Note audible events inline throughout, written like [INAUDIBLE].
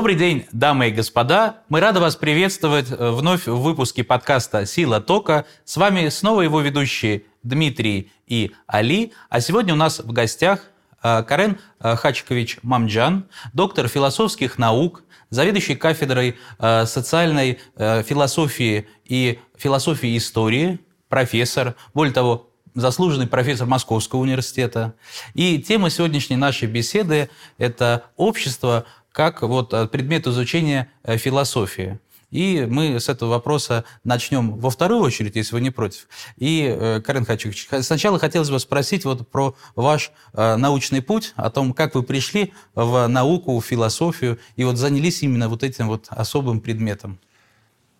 Добрый день, дамы и господа. Мы рады вас приветствовать э, вновь в выпуске подкаста «Сила тока». С вами снова его ведущие Дмитрий и Али. А сегодня у нас в гостях э, Карен э, Хачкович Мамджан, доктор философских наук, заведующий кафедрой социальной философии и философии истории, профессор, более того, заслуженный профессор Московского университета. И тема сегодняшней нашей беседы – это общество как вот э, предмет изучения э, философии. И мы с этого вопроса начнем во вторую очередь, если вы не против. И, э, Карен Хачевич, сначала хотелось бы спросить вот про ваш научный путь, о том, как вы пришли в науку, в философию, и вот занялись именно вот этим вот особым предметом.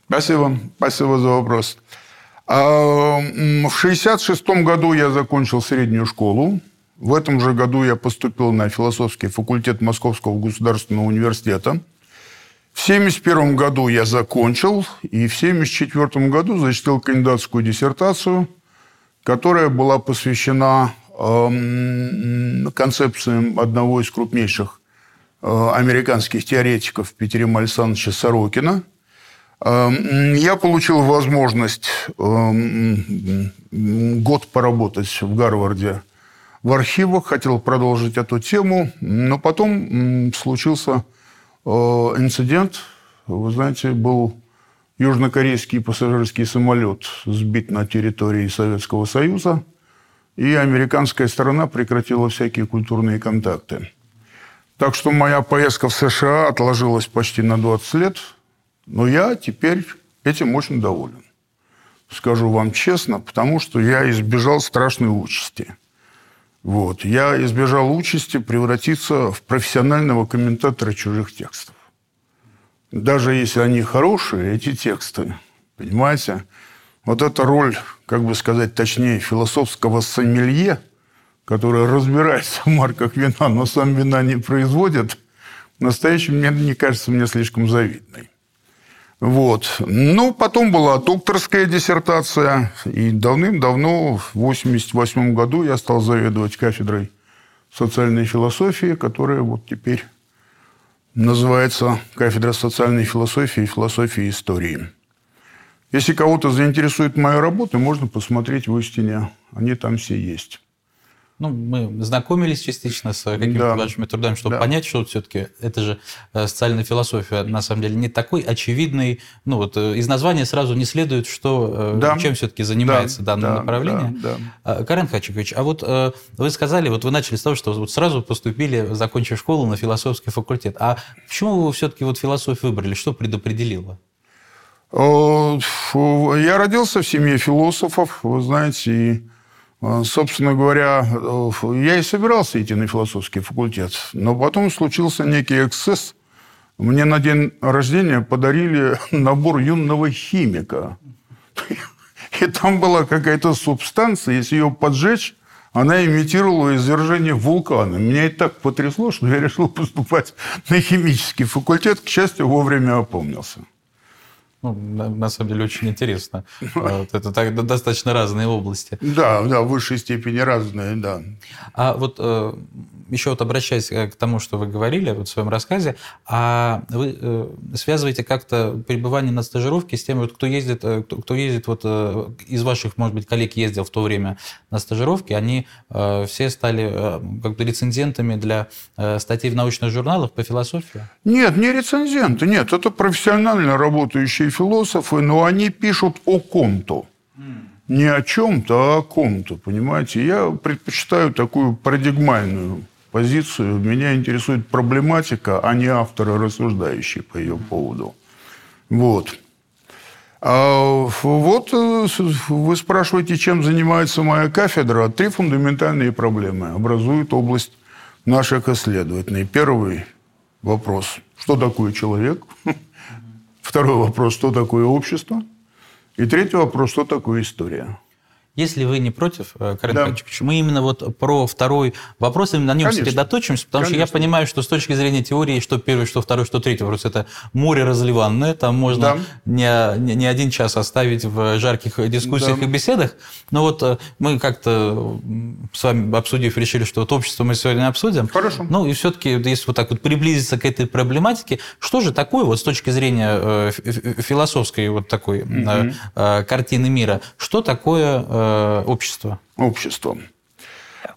Спасибо, спасибо за вопрос. А, в 1966 году я закончил среднюю школу. В этом же году я поступил на философский факультет Московского государственного университета. В 1971 году я закончил, и в 1974 году защитил кандидатскую диссертацию, которая была посвящена э, концепциям одного из крупнейших э, американских теоретиков Петера Александровича Сорокина. Э, я получил возможность э, год поработать в Гарварде в архивах, хотел продолжить эту тему, но потом случился э, инцидент. Вы знаете, был южнокорейский пассажирский самолет сбит на территории Советского Союза, и американская сторона прекратила всякие культурные контакты. Так что моя поездка в США отложилась почти на 20 лет, но я теперь этим очень доволен. Скажу вам честно, потому что я избежал страшной участи – вот. Я избежал участи превратиться в профессионального комментатора чужих текстов. Даже если они хорошие, эти тексты, понимаете, вот эта роль, как бы сказать точнее, философского сомелье, который разбирается в марках вина, но сам вина не производит, в настоящем мне не кажется мне слишком завидной. Вот. Ну, потом была докторская диссертация, и давным-давно, в 1988 году, я стал заведовать кафедрой социальной философии, которая вот теперь называется кафедра социальной философии и философии истории. Если кого-то заинтересует моя работа, можно посмотреть в истине. Они там все есть. Ну, мы знакомились частично с какими-то да. вашими трудами, чтобы да. понять, что все-таки это же э, социальная философия, на самом деле, не такой очевидный. Ну, вот э, из названия сразу не следует, что, э, да. чем все-таки занимается да. данное да. направление. Да. Да. Карен Хачикович, а вот вы сказали, вот вы начали с того, что вот сразу поступили, закончив школу, на философский факультет. А почему вы все-таки вот философию выбрали? Что предопределило? Я родился в семье философов, вы знаете, и а, собственно говоря, э, я и собирался идти на философский факультет, но потом случился некий эксцесс. Мне на день рождения подарили [LAUGHS] набор юного химика. [LAUGHS] И там была какая-то субстанция, если ее поджечь, она имитировала извержение вулкана. Меня это так потрясло, что я решил [LAUGHS] поступать на химический факультет. К счастью, вовремя опомнился. Ну, на, на самом деле очень интересно. Вот это так, достаточно разные области. Да, да, в высшей степени разные, да. А вот э, еще вот обращаясь э, к тому, что вы говорили вот в своем рассказе, а вы э, связываете как-то пребывание на стажировке с тем, вот, кто ездит, кто, кто ездит вот из ваших, может быть, коллег ездил в то время на стажировке, они все стали как бы рецензентами для статей в научных журналах по философии? Нет, не рецензенты, нет, это профессионально работающие философы, но они пишут о ком-то. Не о чем-то, а о ком-то, понимаете? Я предпочитаю такую парадигмальную позицию. Меня интересует проблематика, а не авторы, рассуждающие по ее поводу. Вот. А вот э, вы спрашиваете, чем занимается моя кафедра. Три фундаментальные проблемы образуют область наших исследований. Первый вопрос. Что такое человек? [LAUGHS] Второй вопрос, что такое общество? И третий вопрос, что такое история? Если вы не против, э, Карен да. мы именно вот про второй вопрос, именно на нем Конечно. сосредоточимся, потому Конечно. что я понимаю, что с точки зрения теории, что первый, что второй, что третий вопрос, это море разливанное, там можно да. не, не, не один час оставить в жарких дискуссиях да. и беседах, но вот э, мы как-то с вами обсудив, решили, что вот общество мы сегодня обсудим. Хорошо. Ну и все-таки, если вот так вот приблизиться к этой проблематике, что же такое вот с точки зрения э, философской вот такой угу. картины мира, что такое э, общество? Общество.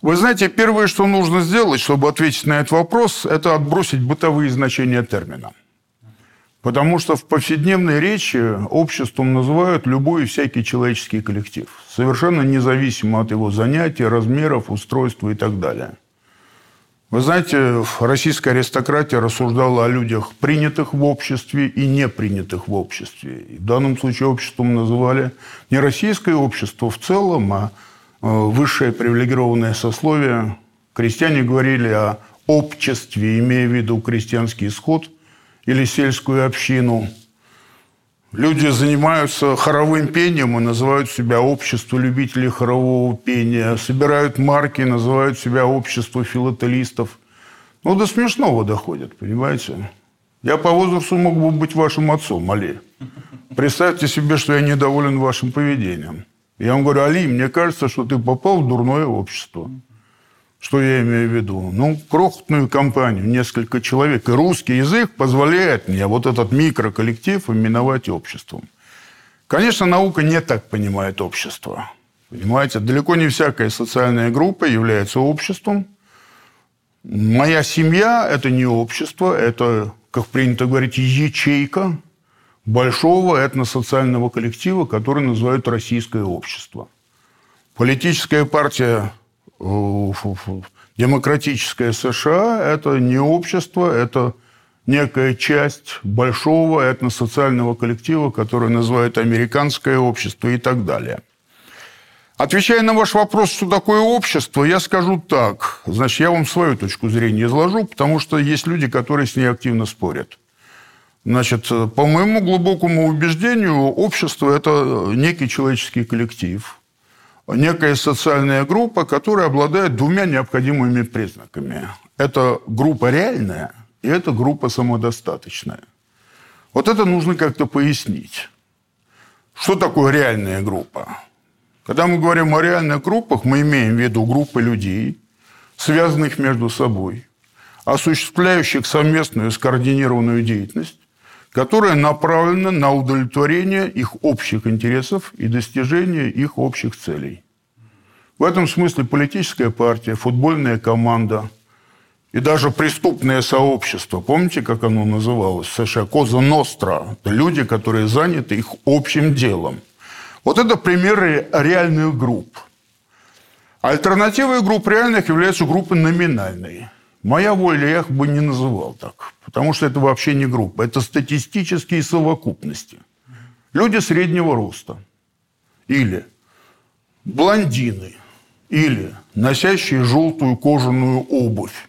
Вы знаете, первое, что нужно сделать, чтобы ответить на этот вопрос, это отбросить бытовые значения термина. Потому что в повседневной речи обществом называют любой и всякий человеческий коллектив, совершенно независимо от его занятий, размеров, устройства и так далее. Вы знаете, российская аристократия рассуждала о людях, принятых в обществе и не принятых в обществе. И в данном случае обществом называли не российское общество в целом, а э, высшее привилегированное сословие. Крестьяне говорили о обществе, имея в виду крестьянский исход или сельскую общину – Люди занимаются хоровым пением и называют себя общество любителей хорового пения. Собирают марки, называют себя общество филателистов. Ну, до смешного доходят, понимаете? Я по возрасту мог бы быть вашим отцом, Али. Представьте себе, что я недоволен вашим поведением. Я вам говорю, Али, мне кажется, что ты попал в дурное общество. Что я имею в виду? Ну, крохотную компанию, несколько человек. И русский язык позволяет мне вот этот микроколлектив именовать обществом. Конечно, наука не так понимает общество. Понимаете, далеко не всякая социальная группа является обществом. Моя семья – это не общество, это, как принято говорить, ячейка большого этносоциального коллектива, который называют российское общество. Политическая партия демократическое США – это не общество, это некая часть большого этносоциального коллектива, который называют американское общество и так далее. Отвечая на ваш вопрос, что такое общество, я скажу так. Значит, я вам свою точку зрения изложу, потому что есть люди, которые с ней активно спорят. Значит, по моему глубокому убеждению, общество – это некий человеческий коллектив – некая социальная группа, которая обладает двумя необходимыми признаками. Это группа реальная и это группа самодостаточная. Вот это нужно как-то пояснить. Что такое реальная группа? Когда мы говорим о реальных группах, мы имеем в виду группы людей, связанных между собой, осуществляющих совместную скоординированную деятельность, которая направлена на удовлетворение их общих интересов и достижение их общих целей. В этом смысле политическая партия, футбольная команда и даже преступное сообщество, помните, как оно называлось в США? Коза Ностра. Люди, которые заняты их общим делом. Вот это примеры реальных групп. Альтернативой групп реальных являются группы номинальные. Моя воля я их бы не называл так, потому что это вообще не группа, это статистические совокупности. Люди среднего роста или блондины, или носящие желтую кожаную обувь.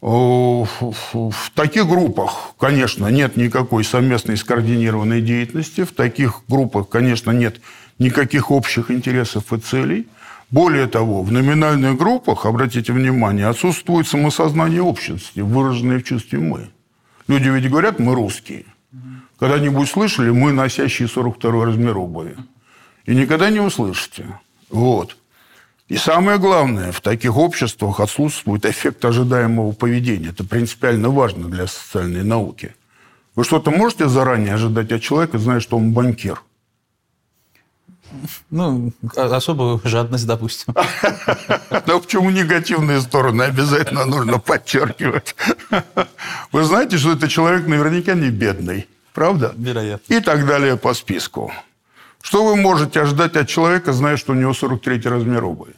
В таких группах, конечно, нет никакой совместной скоординированной деятельности. В таких группах, конечно, нет никаких общих интересов и целей. Более того, в номинальных группах, обратите внимание, отсутствует самосознание общности, выраженное в чувстве «мы». Люди ведь говорят «мы русские». Когда-нибудь слышали «мы, носящие 42 размер обуви»? И никогда не услышите. Вот. И самое главное, в таких обществах отсутствует эффект ожидаемого поведения. Это принципиально важно для социальной науки. Вы что-то можете заранее ожидать от человека, зная, что он банкир – ну, особую жадность, допустим. [LAUGHS] Но почему негативные стороны обязательно нужно подчеркивать? [LAUGHS] Вы знаете, что это человек наверняка не бедный, правда? Вероятно. И так далее по списку. Что вы можете ожидать от человека, зная, что у него 43 размер обуви?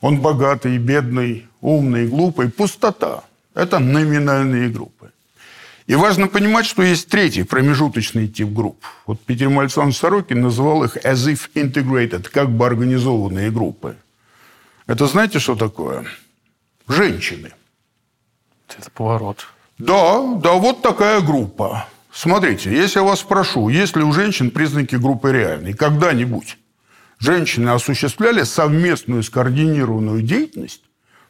Он богатый, бедный, умный, глупый. Пустота. Это номинальные группы. И важно понимать, что есть третий промежуточный тип групп. Вот Петр Александрович Сорокин называл их as if integrated, как бы организованные группы. Это знаете, что такое? Женщины. Это поворот. Да, да, вот такая группа. Смотрите, если я вас спрошу, есть ли у женщин признаки группы реальной, когда-нибудь, женщины осуществляли совместную скоординированную деятельность,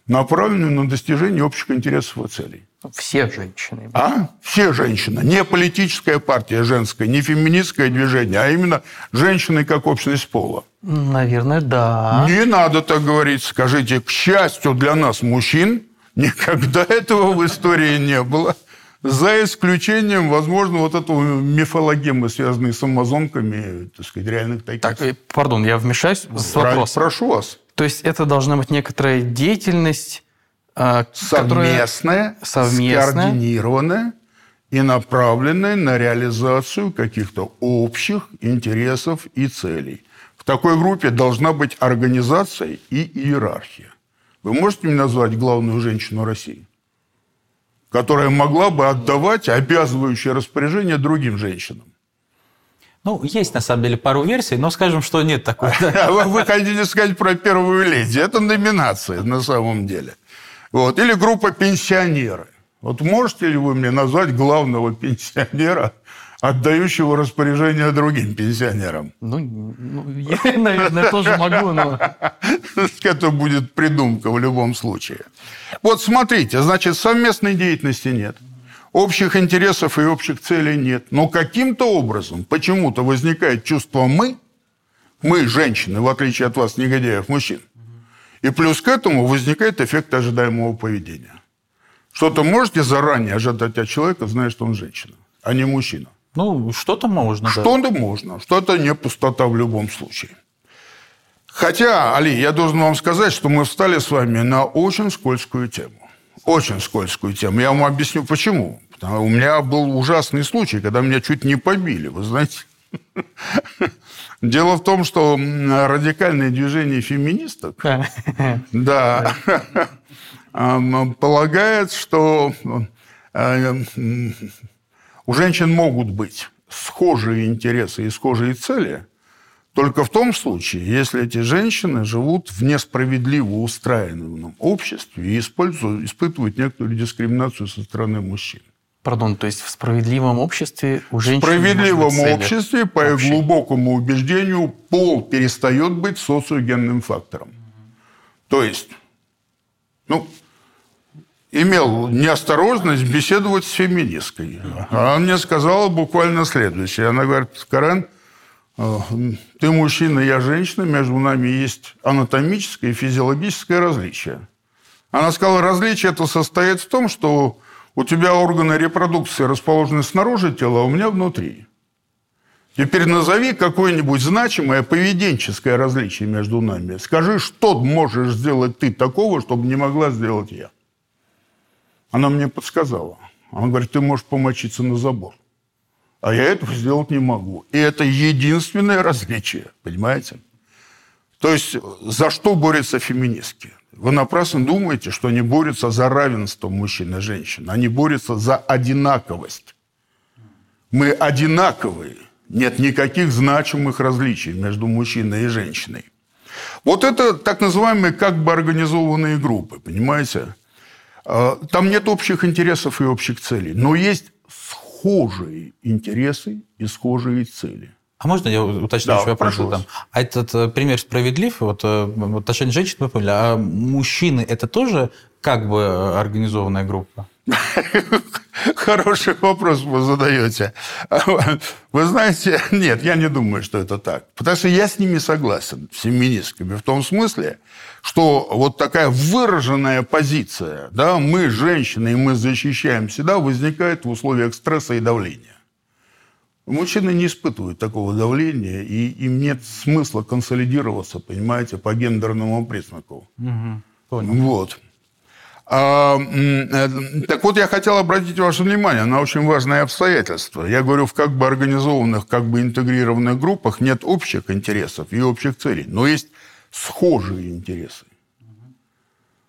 направленную на достижение общих интересов и целей. Все женщины. А? Все женщины. Не политическая партия женская, не феминистское движение, а именно женщины как общность пола. Наверное, да. Не надо так говорить. Скажите, к счастью для нас, мужчин, никогда [LAUGHS] этого в истории не было. За исключением, возможно, вот этого мифологемы, связанной с амазонками, так сказать, реальных таких. Так, э, пардон, я вмешаюсь с вопросом. Прошу вас. То есть это должна быть некоторая деятельность, а, совместная, скоординированная и направленная на реализацию каких-то общих интересов и целей. В такой группе должна быть организация и иерархия. Вы можете мне назвать главную женщину России? которая могла бы отдавать обязывающие распоряжения другим женщинам. Ну, есть на самом деле пару версий, но скажем, что нет такой. [LAUGHS] Вы хотите сказать про первую леди. Это номинация на самом деле. Вот. Или группа пенсионеры. Вот можете ли вы мне назвать главного пенсионера отдающего распоряжение другим пенсионерам. Ну, ну я, наверное, тоже могу, но... [LAUGHS] Это будет придумка в любом случае. Вот смотрите, значит, совместной деятельности нет. Общих интересов и общих целей нет. Но каким-то образом почему-то возникает чувство «мы», мы, женщины, в отличие от вас, негодяев, мужчин. И плюс к этому возникает эффект ожидаемого поведения. Что-то можете заранее ожидать от человека, зная, что он женщина, а не мужчина. Ну, что-то можно. Что-то да. можно. Что-то не пустота в любом случае. Хотя, Али, я должен вам сказать, что мы встали с вами на очень скользкую тему. Очень скользкую тему. Я вам объясню, почему. Потому у меня был ужасный случай, когда меня чуть не побили, вы знаете. [LAUGHS] Дело в том, что радикальное движение феминисток, да, [LAUGHS] [LAUGHS] полагает, что э, у женщин могут быть схожие интересы и схожие цели только в том случае, если эти женщины живут в несправедливо устраиваемом обществе и используют, испытывают некоторую дискриминацию со стороны мужчин. Пардон, то есть в справедливом обществе у женщин... В справедливом обществе, по их глубокому убеждению, пол перестает быть социогенным фактором. То есть, ну, имел неосторожность беседовать с феминисткой. Она мне сказала буквально следующее. Она говорит, Карен, э, ты мужчина, я женщина, между нами есть анатомическое и физиологическое различие. Она сказала, различие это состоит в том, что у тебя органы репродукции расположены снаружи тела, а у меня внутри. Теперь назови какое-нибудь значимое поведенческое различие между нами. Скажи, что можешь сделать ты такого, чтобы не могла сделать я. Она мне подсказала. Она говорит, ты можешь помочиться на забор. А я этого сделать не могу. И это единственное различие, понимаете? То есть за что борются феминистки? Вы напрасно думаете, что они борются за равенство мужчин и женщин. Они борются за одинаковость. Мы одинаковые. Нет никаких значимых различий между мужчиной и женщиной. Вот это так называемые как бы организованные группы, понимаете? А, там нет общих интересов и общих целей, но есть схожие интересы и схожие цели. А можно я уточню да, вопрос? Там? А этот э, пример справедлив? Вот э, в отношении женщин мы поняли. А мужчины – это тоже как бы э, организованная группа? [LAUGHS] Хороший вопрос вы задаете. [LAUGHS] Вы знаете, [LAUGHS] нет, я не думаю, что это так. Потому что я с ними согласен, с феминистками, в том смысле, что вот такая выраженная позиция, да, мы женщины, и мы защищаем себя, возникает в условиях стресса и давления. Мужчины не испытывают такого давления, и им нет смысла консолидироваться, понимаете, по гендерному признаку. Угу, понял. Вот. А, э, так вот, я хотел обратить ваше внимание на очень важное обстоятельство. Я говорю, в как бы организованных, как бы интегрированных группах нет общих интересов и общих целей, но есть схожие интересы.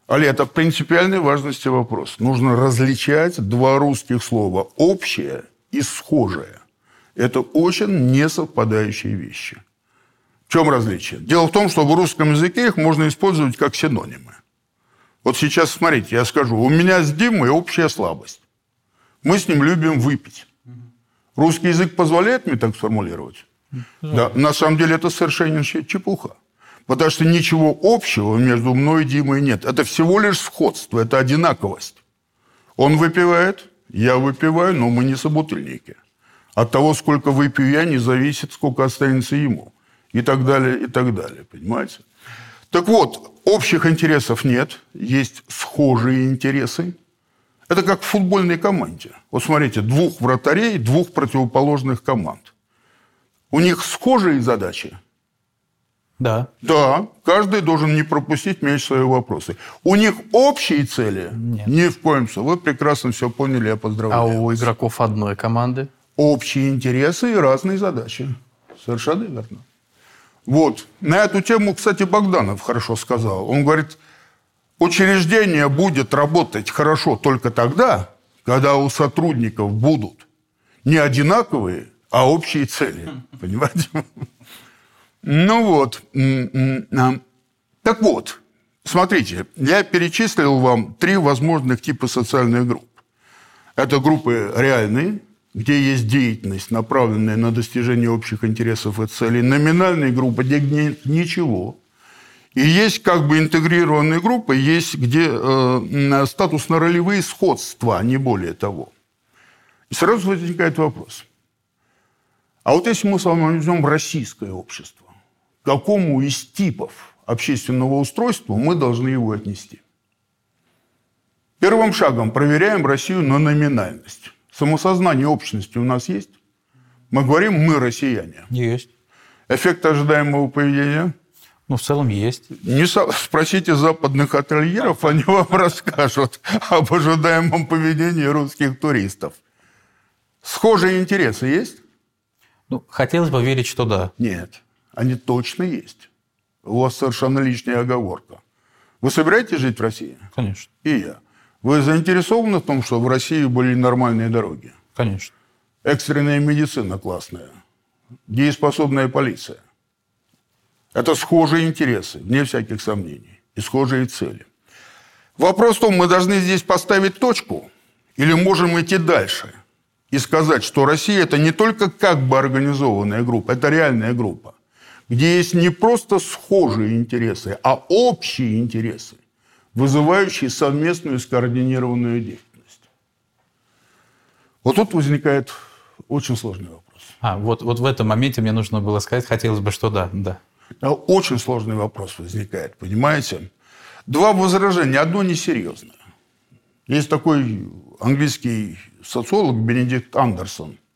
Али, это принципиальной важности вопрос. Нужно различать два русских слова – общее и схожее. Это очень несовпадающие вещи. В чем различие? Дело в том, что в русском языке их можно использовать как синонимы. Вот сейчас, смотрите, я скажу, у меня с Димой общая слабость. Мы с ним любим выпить. Русский язык позволяет мне так сформулировать? Да. На самом деле это совершенно чепуха. Потому что ничего общего между мной и Димой нет. Это всего лишь сходство, это одинаковость. Он выпивает, я выпиваю, но мы не собутыльники. От того, сколько выпью я, не зависит, сколько останется ему. И так далее, и так далее. Понимаете? Так вот, общих интересов нет, есть схожие интересы. Это как в футбольной команде. Вот смотрите, двух вратарей, двух противоположных команд. У них схожие задачи. Да. Да, каждый должен не пропустить мяч свои вопросы. У них общие цели? Нет. Ни в коем случае. Вы прекрасно все поняли, я поздравляю. А у вас. игроков одной команды? Общие интересы и разные задачи. Совершенно верно. Вот. На эту тему, кстати, Богданов хорошо сказал. Он говорит, учреждение будет работать хорошо только тогда, когда у сотрудников будут не одинаковые, а общие цели. [LAUGHS] Понимаете? Ну вот. Так вот, смотрите, я перечислил вам три возможных типа социальных групп. Это группы реальные, где есть деятельность, направленная на достижение общих интересов и целей. Номинальные группы, где нет ничего. И есть как бы интегрированные группы, есть где э, статусно-ролевые сходства, а не более того. И сразу возникает вопрос. А вот если мы с вами возьмем российское общество, какому из типов общественного устройства мы должны его отнести. Первым шагом проверяем Россию на номинальность. Самосознание общности у нас есть? Мы говорим «мы россияне». Есть. Эффект ожидаемого поведения? Ну, в целом есть. Не со... Спросите западных ательеров, они вам расскажут об ожидаемом поведении русских туристов. Схожие интересы есть? Ну, хотелось бы верить, что да. Нет. Они точно есть. У вас совершенно лишняя оговорка. Вы собираетесь жить в России? Конечно. И я. Вы заинтересованы в том, чтобы в России были нормальные дороги? Конечно. Экстренная медицина классная. Дееспособная полиция. Это схожие интересы, вне всяких сомнений. И схожие цели. Вопрос в том, мы должны здесь поставить точку или можем идти дальше и сказать, что Россия – это не только как бы организованная группа, это реальная группа где есть не просто схожие интересы, а общие интересы, вызывающие совместную скоординированную деятельность. Вот тут возникает очень сложный вопрос. А, вот, вот в этом моменте мне нужно было сказать, хотелось бы, что да, да. Очень сложный вопрос возникает, понимаете? Два возражения, одно несерьезное. Есть такой английский социолог Бенедикт Андерсон –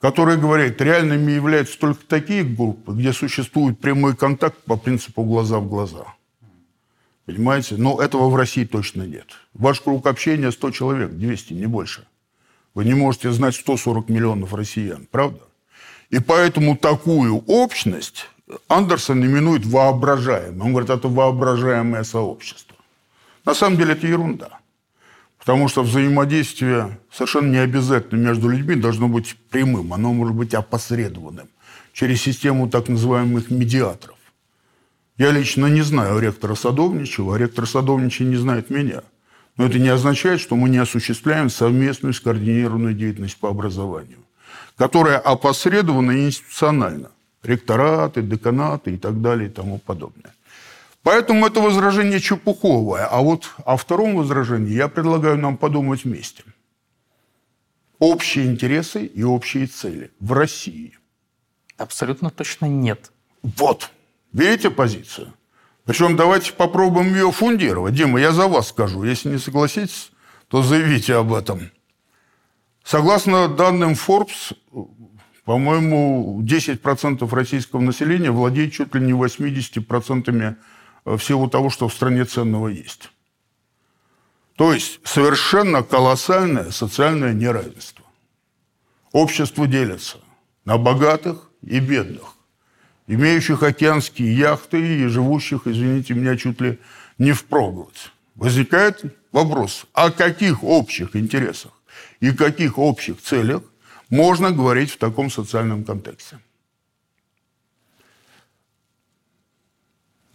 которые говорят, реальными являются только такие группы, где существует прямой контакт по принципу глаза в глаза. Понимаете? Но этого в России точно нет. Ваш круг общения 100 человек, 200, не больше. Вы не можете знать 140 миллионов россиян, правда? И поэтому такую общность Андерсон именует воображаемой. Он говорит, это воображаемое сообщество. На самом деле это ерунда. Потому что взаимодействие совершенно не обязательно между людьми должно быть прямым, оно может быть опосредованным через систему так называемых медиаторов. Я лично не знаю ректора Садовничего, а ректор Садовничий не знает меня. Но это не означает, что мы не осуществляем совместную скоординированную деятельность по образованию, которая опосредована институционально. Ректораты, деканаты и так далее и тому подобное. Поэтому это возражение чепуховое. А вот о втором возражении я предлагаю нам подумать вместе. Общие интересы и общие цели в России. Абсолютно точно нет. Вот. Видите позицию? Причем давайте попробуем ее фундировать. Дима, я за вас скажу. Если не согласитесь, то заявите об этом. Согласно данным Forbes, по-моему, 10% российского населения владеет чуть ли не 80% всего того, что в стране ценного есть. То есть совершенно колоссальное социальное неравенство. Общество делится на богатых и бедных, имеющих океанские яхты и живущих, извините меня, чуть ли не впроголодь. Возникает вопрос, о каких общих интересах и каких общих целях можно говорить в таком социальном контексте?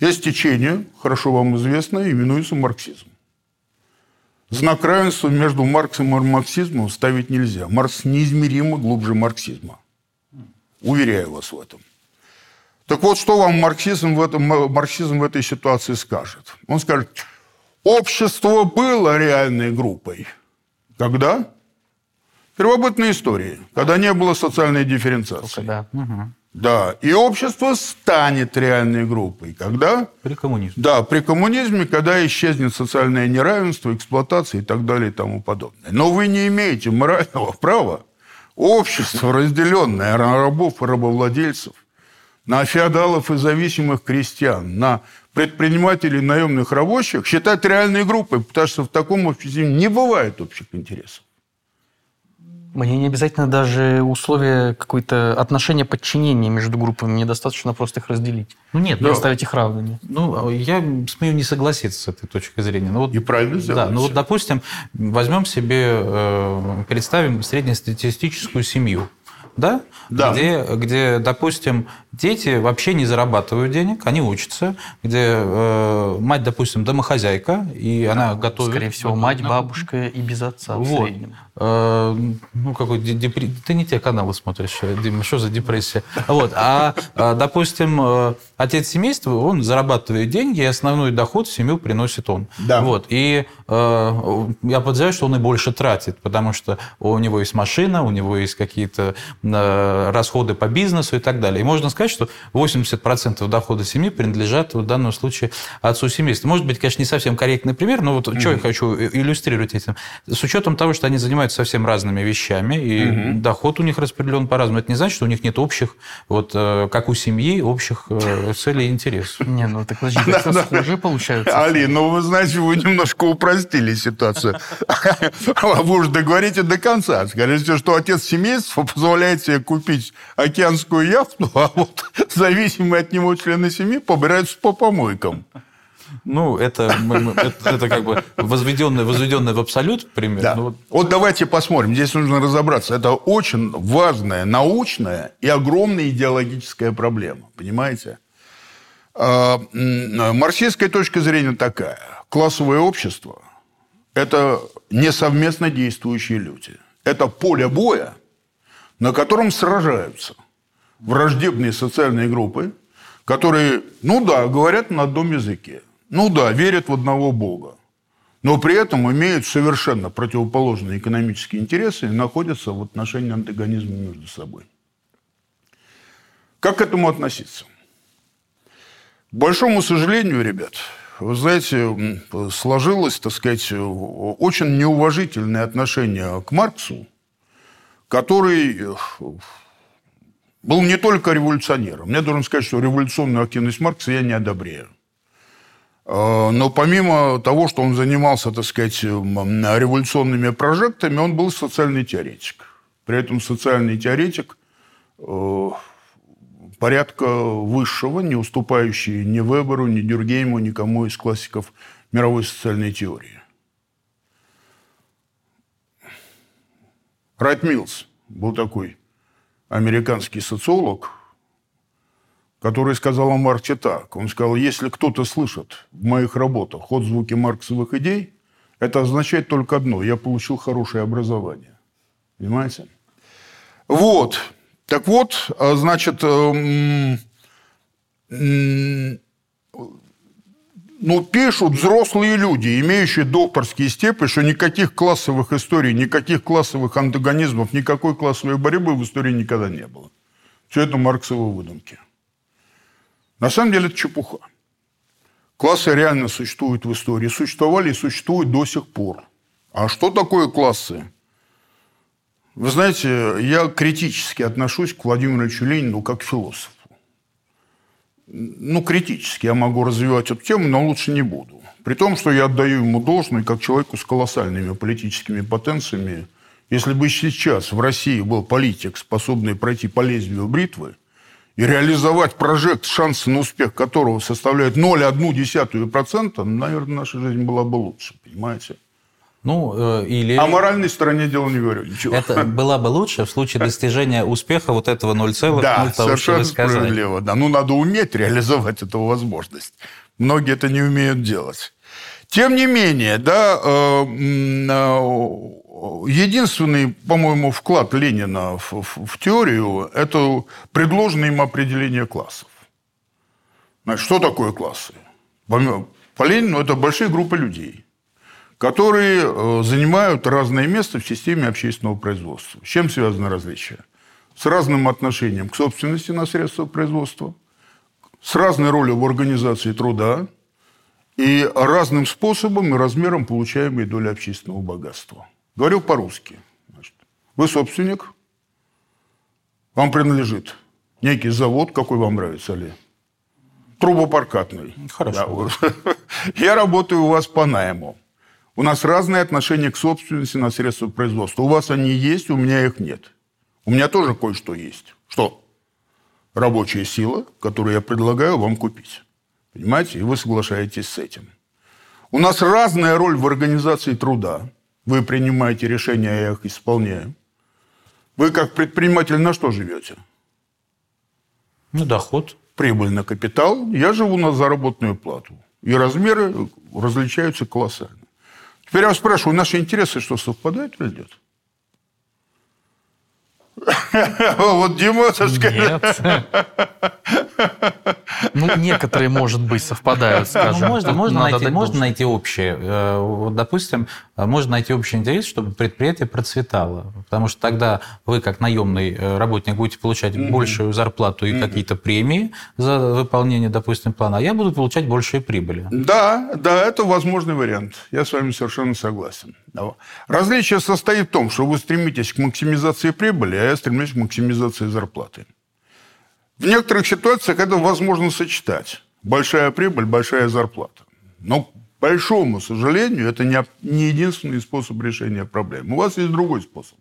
Есть течение, хорошо вам известное, именуется марксизм. Знак равенства между Марксом и марксизмом ставить нельзя. Маркс неизмеримо глубже марксизма. Уверяю вас в этом. Так вот, что вам марксизм в, этом, марксизм в этой ситуации скажет? Он скажет, общество было реальной группой. Когда? Первобытной истории, когда не было социальной дифференциации. Да. Угу. Да, и общество станет реальной группой. Когда? При коммунизме. Да, при коммунизме, когда исчезнет социальное неравенство, эксплуатация и так далее и тому подобное. Но вы не имеете морального [LAUGHS] права общество, разделенное на рабов и рабовладельцев, на феодалов и зависимых крестьян, на предпринимателей наемных рабочих, считать реальной группой, потому что в таком обществе не бывает общих интересов. Мне не обязательно даже условия какое-то отношения подчинения между группами. Мне достаточно просто их разделить. Ну нет, и но, оставить их равными. Ну, я смею не согласиться с этой точки зрения. Ну, вот, и правильно сделали. Да, ну вот, допустим, возьмем себе, э, представим среднестатистическую семью да? Да. Где, где, допустим, дети вообще не зарабатывают денег, они учатся, где э, мать, допустим, домохозяйка, и она готовит... Скорее всего, мать, бабушка и без отца вот. в среднем. Э, ну, какой депр... Ты не те каналы смотришь, Дима, что за депрессия? Вот. А, э, допустим, э, отец семейства, он зарабатывает деньги, и основной доход в семью приносит он. Да. Вот. И э, я подозреваю, что он и больше тратит, потому что у него есть машина, у него есть какие-то расходы по бизнесу и так далее. И можно сказать, что 80% дохода семьи принадлежат в данном случае отцу семейства. Может быть, конечно, не совсем корректный пример, но вот mm-hmm. что я хочу иллюстрировать этим. С учетом того, что они занимаются совсем разными вещами, и mm-hmm. доход у них распределен по-разному, это не значит, что у них нет общих, вот э, как у семьи, общих э, целей и интересов. Не, ну так подожди, как схожи получается. Али, ну вы знаете, вы немножко упростили ситуацию. Вы уже договорите до конца. Скажите, что отец семейства позволяет себе купить океанскую яхту, а вот зависимые от него члены семьи побираются по помойкам. Ну, это, это, это как бы возведенное, возведенное в абсолют пример. Да. Ну, вот. вот давайте посмотрим. Здесь нужно разобраться. Это очень важная научная и огромная идеологическая проблема. Понимаете? А, марксистская точка зрения такая. Классовое общество – это не совместно действующие люди. Это поле боя – на котором сражаются враждебные социальные группы, которые, ну да, говорят на одном языке, ну да, верят в одного Бога, но при этом имеют совершенно противоположные экономические интересы и находятся в отношении антагонизма между собой. Как к этому относиться? К большому сожалению, ребят, вы знаете, сложилось, так сказать, очень неуважительное отношение к Марксу, который э, был не только революционером. Я должен сказать, что революционную активность Маркса я не одобряю. Э, но помимо того, что он занимался, так сказать, революционными прожектами, он был социальный теоретик. При этом социальный теоретик э, порядка высшего, не уступающий ни Веберу, ни Дюргейму, никому из классиков мировой социальной теории. Райт Милс был такой американский социолог, который сказал о Марте так. Он сказал, если кто-то слышит в моих работах ход звуки марксовых идей, это означает только одно. Я получил хорошее образование. Понимаете? Вот. Так вот, а, значит, эм, ну, пишут взрослые люди, имеющие докторские степени, что никаких классовых историй, никаких классовых антагонизмов, никакой классовой борьбы в истории никогда не было. Все это марксовые выдумки. На самом деле это чепуха. Классы реально существуют в истории, существовали и существуют до сих пор. А что такое классы? Вы знаете, я критически отношусь к Владимиру Ильичу Ленину как к философу ну, критически я могу развивать эту тему, но лучше не буду. При том, что я отдаю ему должное как человеку с колоссальными политическими потенциями. Если бы сейчас в России был политик, способный пройти по лезвию бритвы и реализовать прожект, шансы на успех которого составляют 0,1%, наверное, наша жизнь была бы лучше, понимаете? Ну, э, или... О моральной стороне дела не говорю ничего. Это было бы лучше в случае достижения успеха вот этого 0,0, да, того, совершенно что вы справедливо. Да, ну, надо уметь реализовать эту возможность. Многие это не умеют делать. Тем не менее, да, э, единственный, по-моему, вклад Ленина в, в, в теорию – это предложенное им определение классов. Значит, что такое классы? По, по Ленину это большие группы людей, которые э, занимают разное место в системе общественного производства. С чем связано различие? С разным отношением к собственности на средства производства, с разной ролью в организации труда и разным способом и размером получаемой доли общественного богатства. Говорю по-русски. Вы собственник, вам принадлежит некий завод, какой вам нравится, Али? Трубопаркатный. Хорошо. Да. [LAUGHS] Я работаю у вас по найму. У нас разные отношения к собственности на средства производства. У вас они есть, у меня их нет. У меня тоже кое-что есть. Что? Рабочая сила, которую я предлагаю вам купить. Понимаете? И вы соглашаетесь с этим. У нас разная роль в организации труда. Вы принимаете решения, я их исполняю. Вы как предприниматель на что живете? Ну, доход. Прибыль на капитал. Я живу на заработную плату. И размеры различаются колоссально. Теперь я вас спрашиваю, наши интересы что, совпадают или нет? [LAUGHS] Вот Дима, Нет. Ну, некоторые, может быть, совпадают, Ну, скажем. можно, Тут можно, надо найти, можно найти общее. Э, вот, Допустим, э, можно найти общий интерес, чтобы предприятие процветало. Потому что тогда вы, как наемный э, работник, будете получать большую зарплату и какие-то премии за выполнение, допустим, плана, а я буду получать большие прибыли. Да, да, это возможный вариант. Я с вами совершенно согласен. Различие состоит в том, что вы стремитесь к максимизации прибыли, а я стремлюсь к максимизации зарплаты. В некоторых ситуациях это возможно сочетать. Большая прибыль, большая зарплата. Но, к большому сожалению, это не, не единственный способ решения проблем. У вас есть другой способ.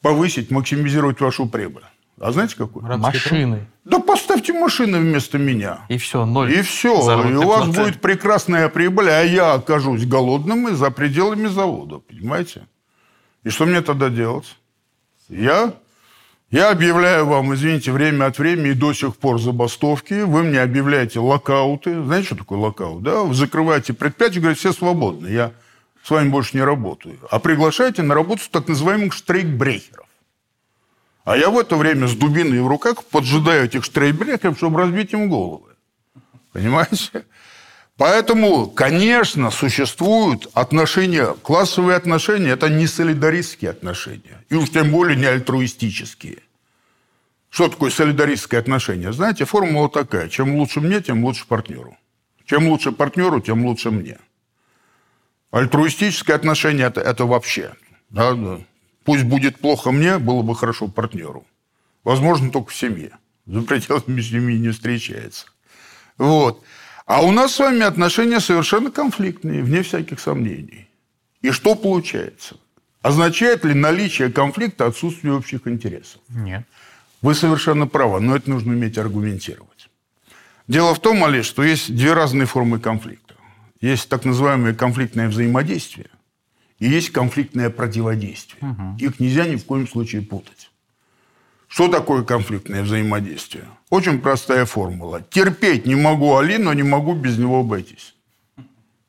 Повысить, максимизировать вашу прибыль. А знаете какой? Рабский труд? Машины. Да поставьте машины вместо меня. И все, ноль. И все. И у вас платы. будет прекрасная прибыль, а я окажусь голодным и за пределами завода. Понимаете? И что мне тогда делать? Я, я объявляю вам, извините, время от времени и до сих пор забастовки. Вы мне объявляете локауты. Знаете, что такое локаут? Да? Вы закрываете предприятие, говорите, все свободны. Я с вами больше не работаю. А приглашаете на работу так называемых штрейкбрехеров. А я в это время с дубиной в руках поджидаю этих штрейкбрехеров, чтобы разбить им головы. Понимаете? Поэтому, конечно, существуют отношения, классовые отношения, это не солидаристские отношения. И уж тем более не альтруистические. Что такое солидаристское отношение? Знаете, формула такая. Чем лучше мне, тем лучше партнеру. Чем лучше партнеру, тем лучше мне. Альтруистическое отношение это, это вообще. Да, да. Пусть будет плохо мне, было бы хорошо партнеру. Возможно, только в семье. За пределами семьи не встречается. Вот. А у нас с вами отношения совершенно конфликтные, вне всяких сомнений. И что получается? Означает ли наличие конфликта отсутствие общих интересов? Нет. Вы совершенно правы, но это нужно уметь аргументировать. Дело в том, Олег, что есть две разные формы конфликта. Есть так называемое конфликтное взаимодействие и есть конфликтное противодействие. Их нельзя ни в коем случае путать. Что такое конфликтное взаимодействие? Очень простая формула. Терпеть не могу Али, но не могу без него обойтись.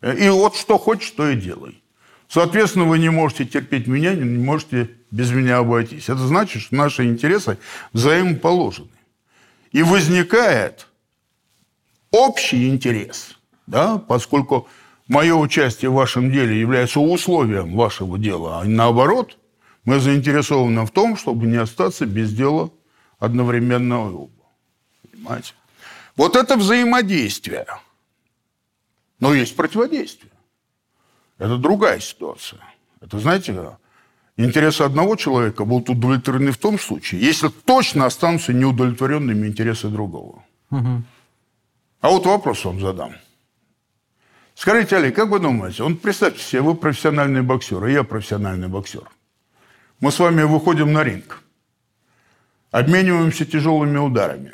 И вот что хочешь, то и делай. Соответственно, вы не можете терпеть меня, не можете без меня обойтись. Это значит, что наши интересы взаимоположены. И возникает общий интерес, да, поскольку мое участие в вашем деле является условием вашего дела, а наоборот, мы заинтересованы в том, чтобы не остаться без дела одновременно. Понимаете? Вот это взаимодействие. Но есть противодействие. Это другая ситуация. Это, знаете, интересы одного человека будут удовлетворены в том случае, если точно останутся неудовлетворенными интересы другого. А вот вопрос вам задам. Скажите, Олег, как вы думаете, он, представьте себе, вы профессиональный боксер, и я профессиональный боксер. Мы с вами выходим на ринг, обмениваемся тяжелыми ударами.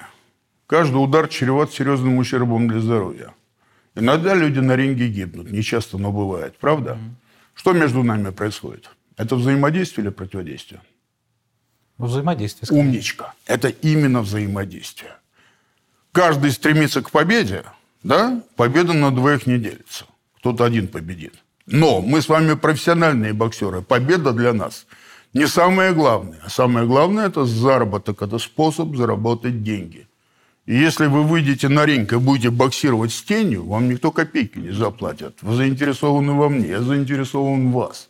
Каждый удар чреват серьезным ущербом для здоровья. Иногда люди на ринге гибнут, не часто, но бывает, правда? Что между нами происходит? Это взаимодействие или противодействие? Взаимодействие. скорее. Умничка. Это именно взаимодействие. Каждый стремится к победе, да? Победа на двоих не делится. кто-то один победит. Но мы с вами профессиональные боксеры. Победа для нас не самое главное. А самое главное – это заработок, это способ заработать деньги. И если вы выйдете на ринг и будете боксировать с тенью, вам никто копейки не заплатит. Вы заинтересованы во мне, я заинтересован в вас.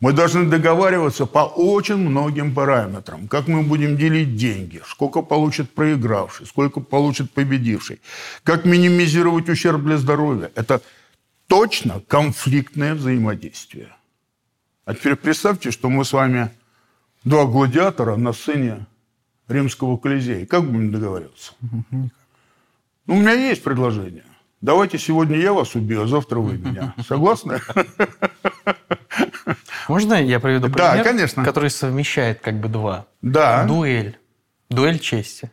Мы должны договариваться по очень многим параметрам. Как мы будем делить деньги, сколько получит проигравший, сколько получит победивший, как минимизировать ущерб для здоровья. Это точно конфликтное взаимодействие. А теперь представьте, что мы с вами два гладиатора на сцене римского колизея. Как будем договариваться? Ну, у меня есть предложение. Давайте сегодня я вас убью, а завтра вы меня. Согласны? Можно я приведу пример, да, конечно. который совмещает как бы два? Да. Дуэль. Дуэль чести.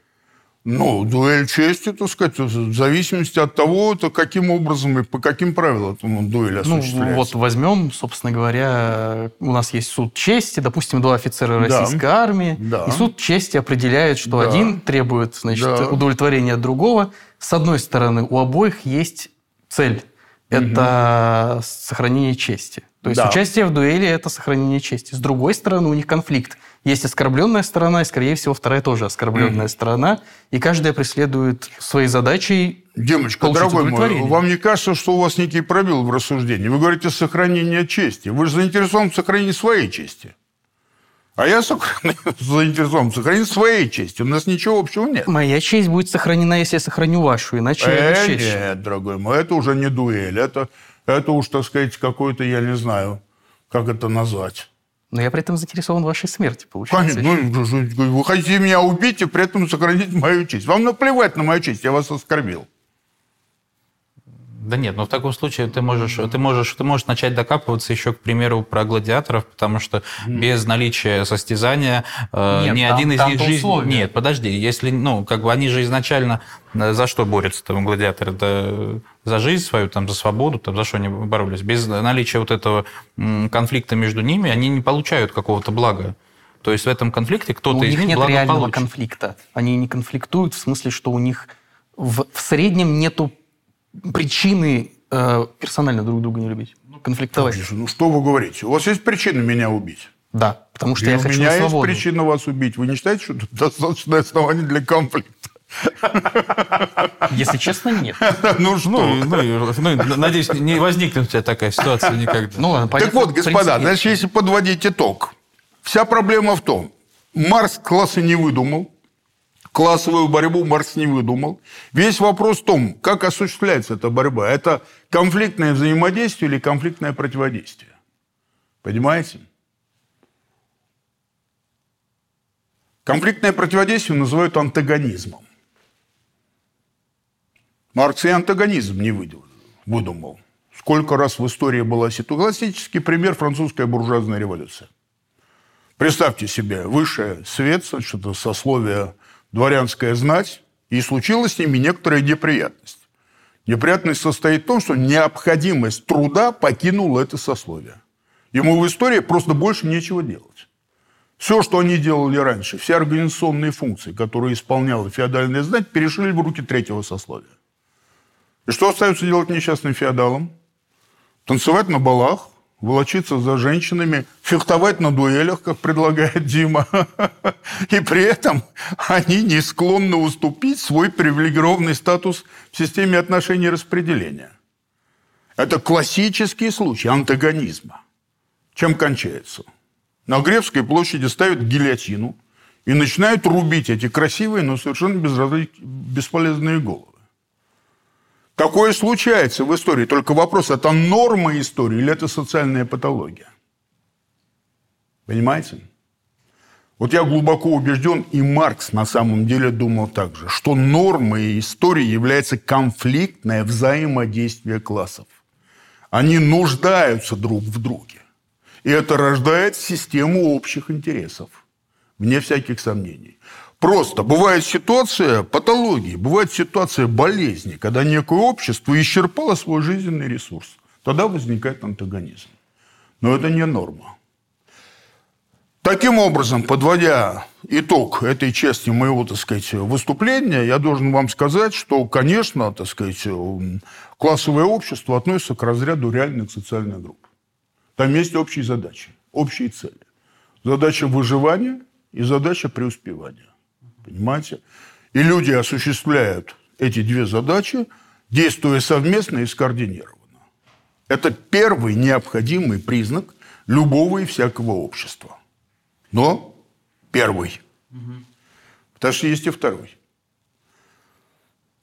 Ну, дуэль чести, так сказать, в зависимости от того, то каким образом и по каким правилам дуэль осуществляется. Ну, вот возьмем, собственно говоря, у нас есть суд чести, допустим, два офицера российской да. армии, да. и суд чести определяет, что да. один требует значит, да. удовлетворения другого. С одной стороны, у обоих есть цель – это угу. сохранение чести. То есть да. участие в дуэли – это сохранение чести. С другой стороны, у них конфликт. Есть оскорбленная сторона, и, скорее всего, вторая тоже оскорбленная mm-hmm. сторона, и каждая преследует свои задачи. Демочка, дорогой мой, вам не кажется, что у вас некий пробел в рассуждении? Вы говорите сохранение чести. Вы же заинтересованы в сохранении своей чести. А я [LAUGHS] заинтересован в сохранении своей чести. У нас ничего общего нет. Моя честь будет сохранена, если я сохраню вашу, иначе э, я Нет, дорогой мой, это уже не дуэль. Это это уж, так сказать, какой-то, я не знаю, как это назвать. Но я при этом заинтересован в вашей смерти, получается. Конечно. Ну, вы хотите меня убить и при этом сохранить мою честь. Вам наплевать на мою честь, я вас оскорбил. Да нет, но в таком случае ты можешь, ты можешь, ты можешь начать докапываться еще, к примеру, про гладиаторов, потому что mm. без наличия состязания э, нет, ни там, один из них жизнь. Нет, подожди, если, ну, как бы они же изначально э, за что борются там гладиаторы? Да, за жизнь свою, там, за свободу, там, за что они боролись. Без наличия вот этого конфликта между ними они не получают какого-то блага. То есть в этом конфликте кто-то из них, них нет благо реального конфликта. Они не конфликтуют в смысле, что у них в, в среднем нету причины э, персонально друг друга не любить, конфликтовать. Ну что вы говорите? У вас есть причина меня убить? Да, потому что и я у хочу меня на есть причина вас убить. Вы не считаете, что это [LAUGHS] достаточное основание для конфликта? Если честно, нет. [LAUGHS] Ну что? Ну, ну, ну, надеюсь, не возникнет у тебя такая ситуация никогда. Ну, ладно. Так вот, господа, значит, если подводить итог, вся проблема в том, Марс классы не выдумал, Классовую борьбу Маркс не выдумал. Весь вопрос в том, как осуществляется эта борьба. Это конфликтное взаимодействие или конфликтное противодействие. Понимаете? Конфликтное противодействие называют антагонизмом. Маркс и антагонизм не выдумал. Сколько раз в истории была ситуация. Классический пример – французская буржуазная революция. Представьте себе, высшее свет, что-то сословие дворянская знать, и случилась с ними некоторая неприятность. Неприятность состоит в том, что необходимость труда покинула это сословие. Ему в истории просто больше нечего делать. Все, что они делали раньше, все организационные функции, которые исполняла феодальная знать, перешли в руки третьего сословия. И что остается делать несчастным феодалам? Танцевать на балах, волочиться за женщинами, фехтовать на дуэлях, как предлагает Дима. [LAUGHS] И при этом они не склонны уступить свой привилегированный статус в системе отношений распределения. Это классический случай антагонизма. Чем кончается? На Гревской площади ставят гильотину и начинают рубить эти красивые, но совершенно бесполезные головы. Такое случается в истории. Только вопрос, это норма истории или это социальная патология? Понимаете? Вот я глубоко убежден, и Маркс на самом деле думал так же, что нормой истории является конфликтное взаимодействие классов. Они нуждаются друг в друге. И это рождает систему общих интересов, вне всяких сомнений. Просто бывает ситуация патологии, бывает ситуация болезни, когда некое общество исчерпало свой жизненный ресурс. Тогда возникает антагонизм. Но это не норма. Таким образом, подводя итог этой части моего, так сказать, выступления, я должен вам сказать, что, конечно, так сказать, классовое общество относится к разряду реальных социальных групп. Там есть общие задачи, общие цели. Задача выживания и задача преуспевания. Понимаете? И люди осуществляют эти две задачи, действуя совместно и скоординированно. Это первый необходимый признак любого и всякого общества – но первый. Угу. Потому что есть и второй.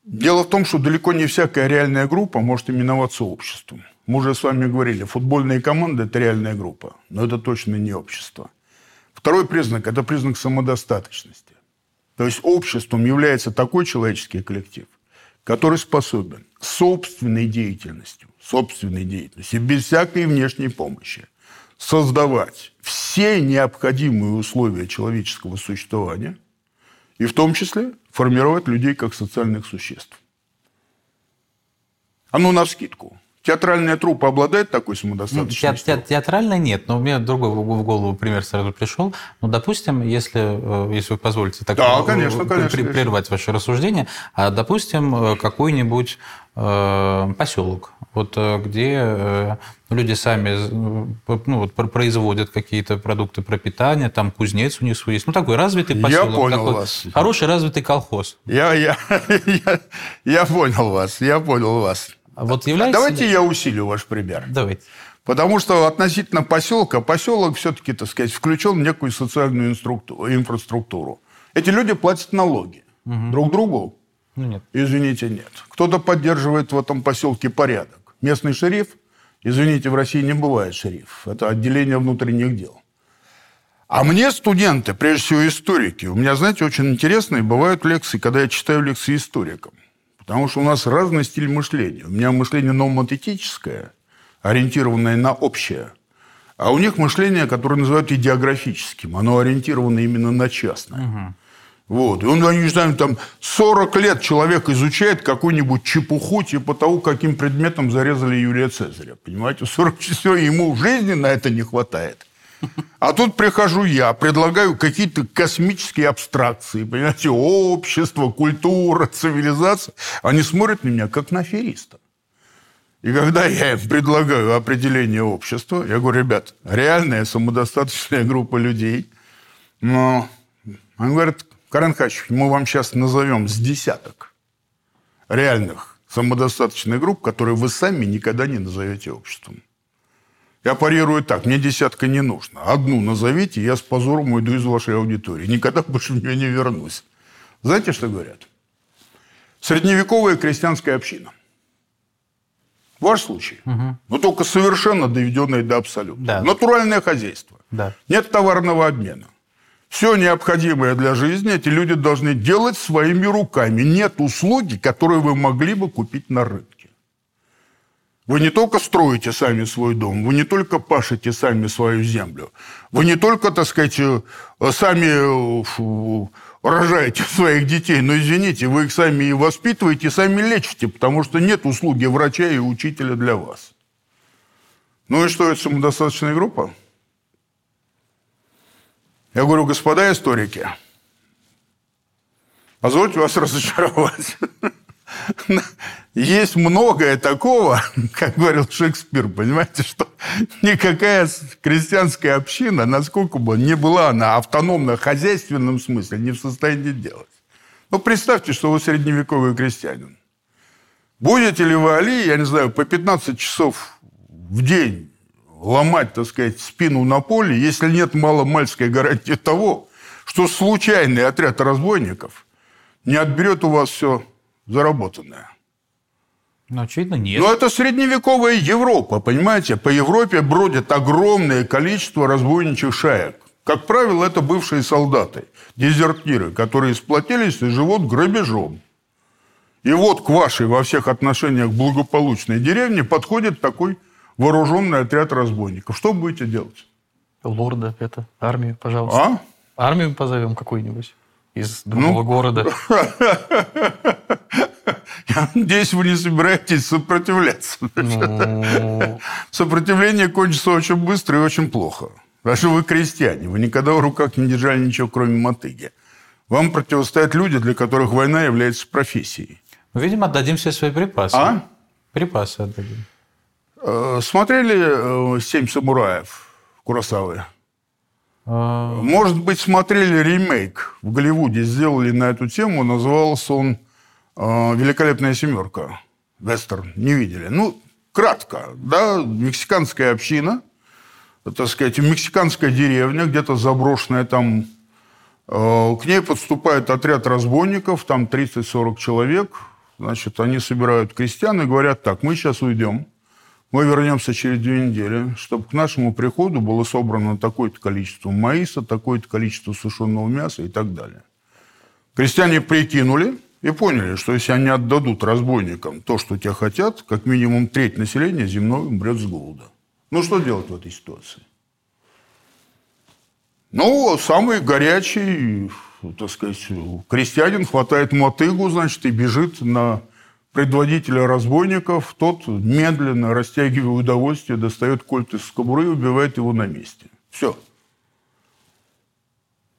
Дело в том, что далеко не всякая реальная группа может именоваться обществом. Мы уже с вами говорили, футбольные команды – это реальная группа, но это точно не общество. Второй признак – это признак самодостаточности. То есть обществом является такой человеческий коллектив, который способен собственной деятельностью, собственной деятельностью, без всякой внешней помощи, создавать все необходимые условия человеческого существования и в том числе формировать людей как социальных существ. А ну, на скидку. Театральная труппа обладает такой самодостаточностью? Те, театральная нет, но у меня другой в голову пример сразу пришел. Ну, допустим, если, э, если вы позволите так да, конечно, конечно, прервать ваше рассуждение, а, допустим, э, какой-нибудь э, поселок, вот где люди сами ну, вот, производят какие-то продукты пропитания, там кузнец у них свой есть. Ну, такой развитый поселок. Я понял такой вас. Хороший развитый колхоз. Я, я, [LAUGHS] я, я понял вас, я понял вас. А вот является... Давайте я усилю ваш пример. Давайте. Потому что относительно поселка, поселок все-таки, так сказать, включен в некую социальную инфраструктуру. Эти люди платят налоги. Угу. Друг другу? Ну, нет. Извините, нет. Кто-то поддерживает в этом поселке порядок. Местный шериф? Извините, в России не бывает шериф. Это отделение внутренних дел. А мне студенты, прежде всего историки, у меня, знаете, очень интересные бывают лекции, когда я читаю лекции историкам. Потому что у нас разный стиль мышления. У меня мышление номотетическое, ориентированное на общее. А у них мышление, которое называют идеографическим. Оно ориентировано именно на частное. Угу. Вот. И он, не знаю, там 40 лет человек изучает какую-нибудь чепуху, типа того, каким предметом зарезали Юлия Цезаря. Понимаете? 40 часов ему в жизни на это не хватает. А тут прихожу я, предлагаю какие-то космические абстракции, понимаете, общество, культура, цивилизация. Они смотрят на меня как на афериста. И когда я им предлагаю определение общества, я говорю, ребят, реальная самодостаточная группа людей, но они говорят, Карен Хачевич, мы вам сейчас назовем с десяток реальных самодостаточных групп, которые вы сами никогда не назовете обществом. Я парирую так, мне десятка не нужно. Одну назовите, я с позором уйду из вашей аудитории. Никогда больше в нее не вернусь. Знаете, что говорят? Средневековая крестьянская община. Ваш случай. Угу. Но только совершенно доведенное до абсолюта. Да. Натуральное хозяйство. Да. Нет товарного обмена. Все необходимое для жизни эти люди должны делать своими руками. Нет услуги, которые вы могли бы купить на рынке. Вы не только строите сами свой дом, вы не только пашете сами свою землю, вы не только, так сказать, э, сами э, рожаете [LAUGHS] своих детей, но, извините, вы их сами и воспитываете, и сами лечите, потому что нет услуги врача и учителя для вас. Ну и что, это самодостаточная группа? Я говорю, господа историки, позвольте вас [LAUGHS] разочаровать. [LAUGHS] Есть многое такого, [LAUGHS] как говорил Шекспир, понимаете, что никакая крестьянская община, насколько бы не была она автономна в хозяйственном смысле, не в состоянии делать. Ну, представьте, что вы средневековый крестьянин. Будете ли вы, Али, я не знаю, по 15 часов в день ломать, так сказать, спину на поле, если нет маломальской гарантии того, что случайный отряд разбойников не отберет у вас все заработанное. Ну, очевидно, нет. Но это средневековая Европа, понимаете? По Европе бродит огромное количество разбойничьих шаек. Как правило, это бывшие солдаты, дезертиры, которые сплотились и живут грабежом. И вот к вашей во всех отношениях благополучной деревне подходит такой вооруженный отряд разбойников. Что будете делать? Лорда это, армию, пожалуйста. А? Армию позовем какую-нибудь из другого ну, города. [LAUGHS] Я надеюсь, вы не собираетесь сопротивляться. Ну... Сопротивление кончится очень быстро и очень плохо. Что вы крестьяне. Вы никогда в руках не держали ничего, кроме мотыги. Вам противостоят люди, для которых война является профессией. Видимо, отдадим все свои припасы. А? Припасы отдадим. Э, смотрели «Семь самураев» Курасавы? А... Может быть, смотрели ремейк в Голливуде, сделали на эту тему. Назывался он э, «Великолепная семерка». Вестерн. Не видели. Ну, кратко. Да, мексиканская община, так сказать, мексиканская деревня, где-то заброшенная там. Э, к ней подступает отряд разбойников, там 30-40 человек – Значит, они собирают крестьян и говорят так, мы сейчас уйдем, мы вернемся через две недели, чтобы к нашему приходу было собрано такое-то количество маиса, такое-то количество сушеного мяса и так далее. Крестьяне прикинули и поняли, что если они отдадут разбойникам то, что те хотят, как минимум треть населения земного умрет с голода. Ну, что делать в этой ситуации? Ну, самый горячий так сказать, крестьянин хватает мотыгу, значит, и бежит на предводителя разбойников, тот медленно, растягивая удовольствие, достает кольт из кобуры и убивает его на месте. Все.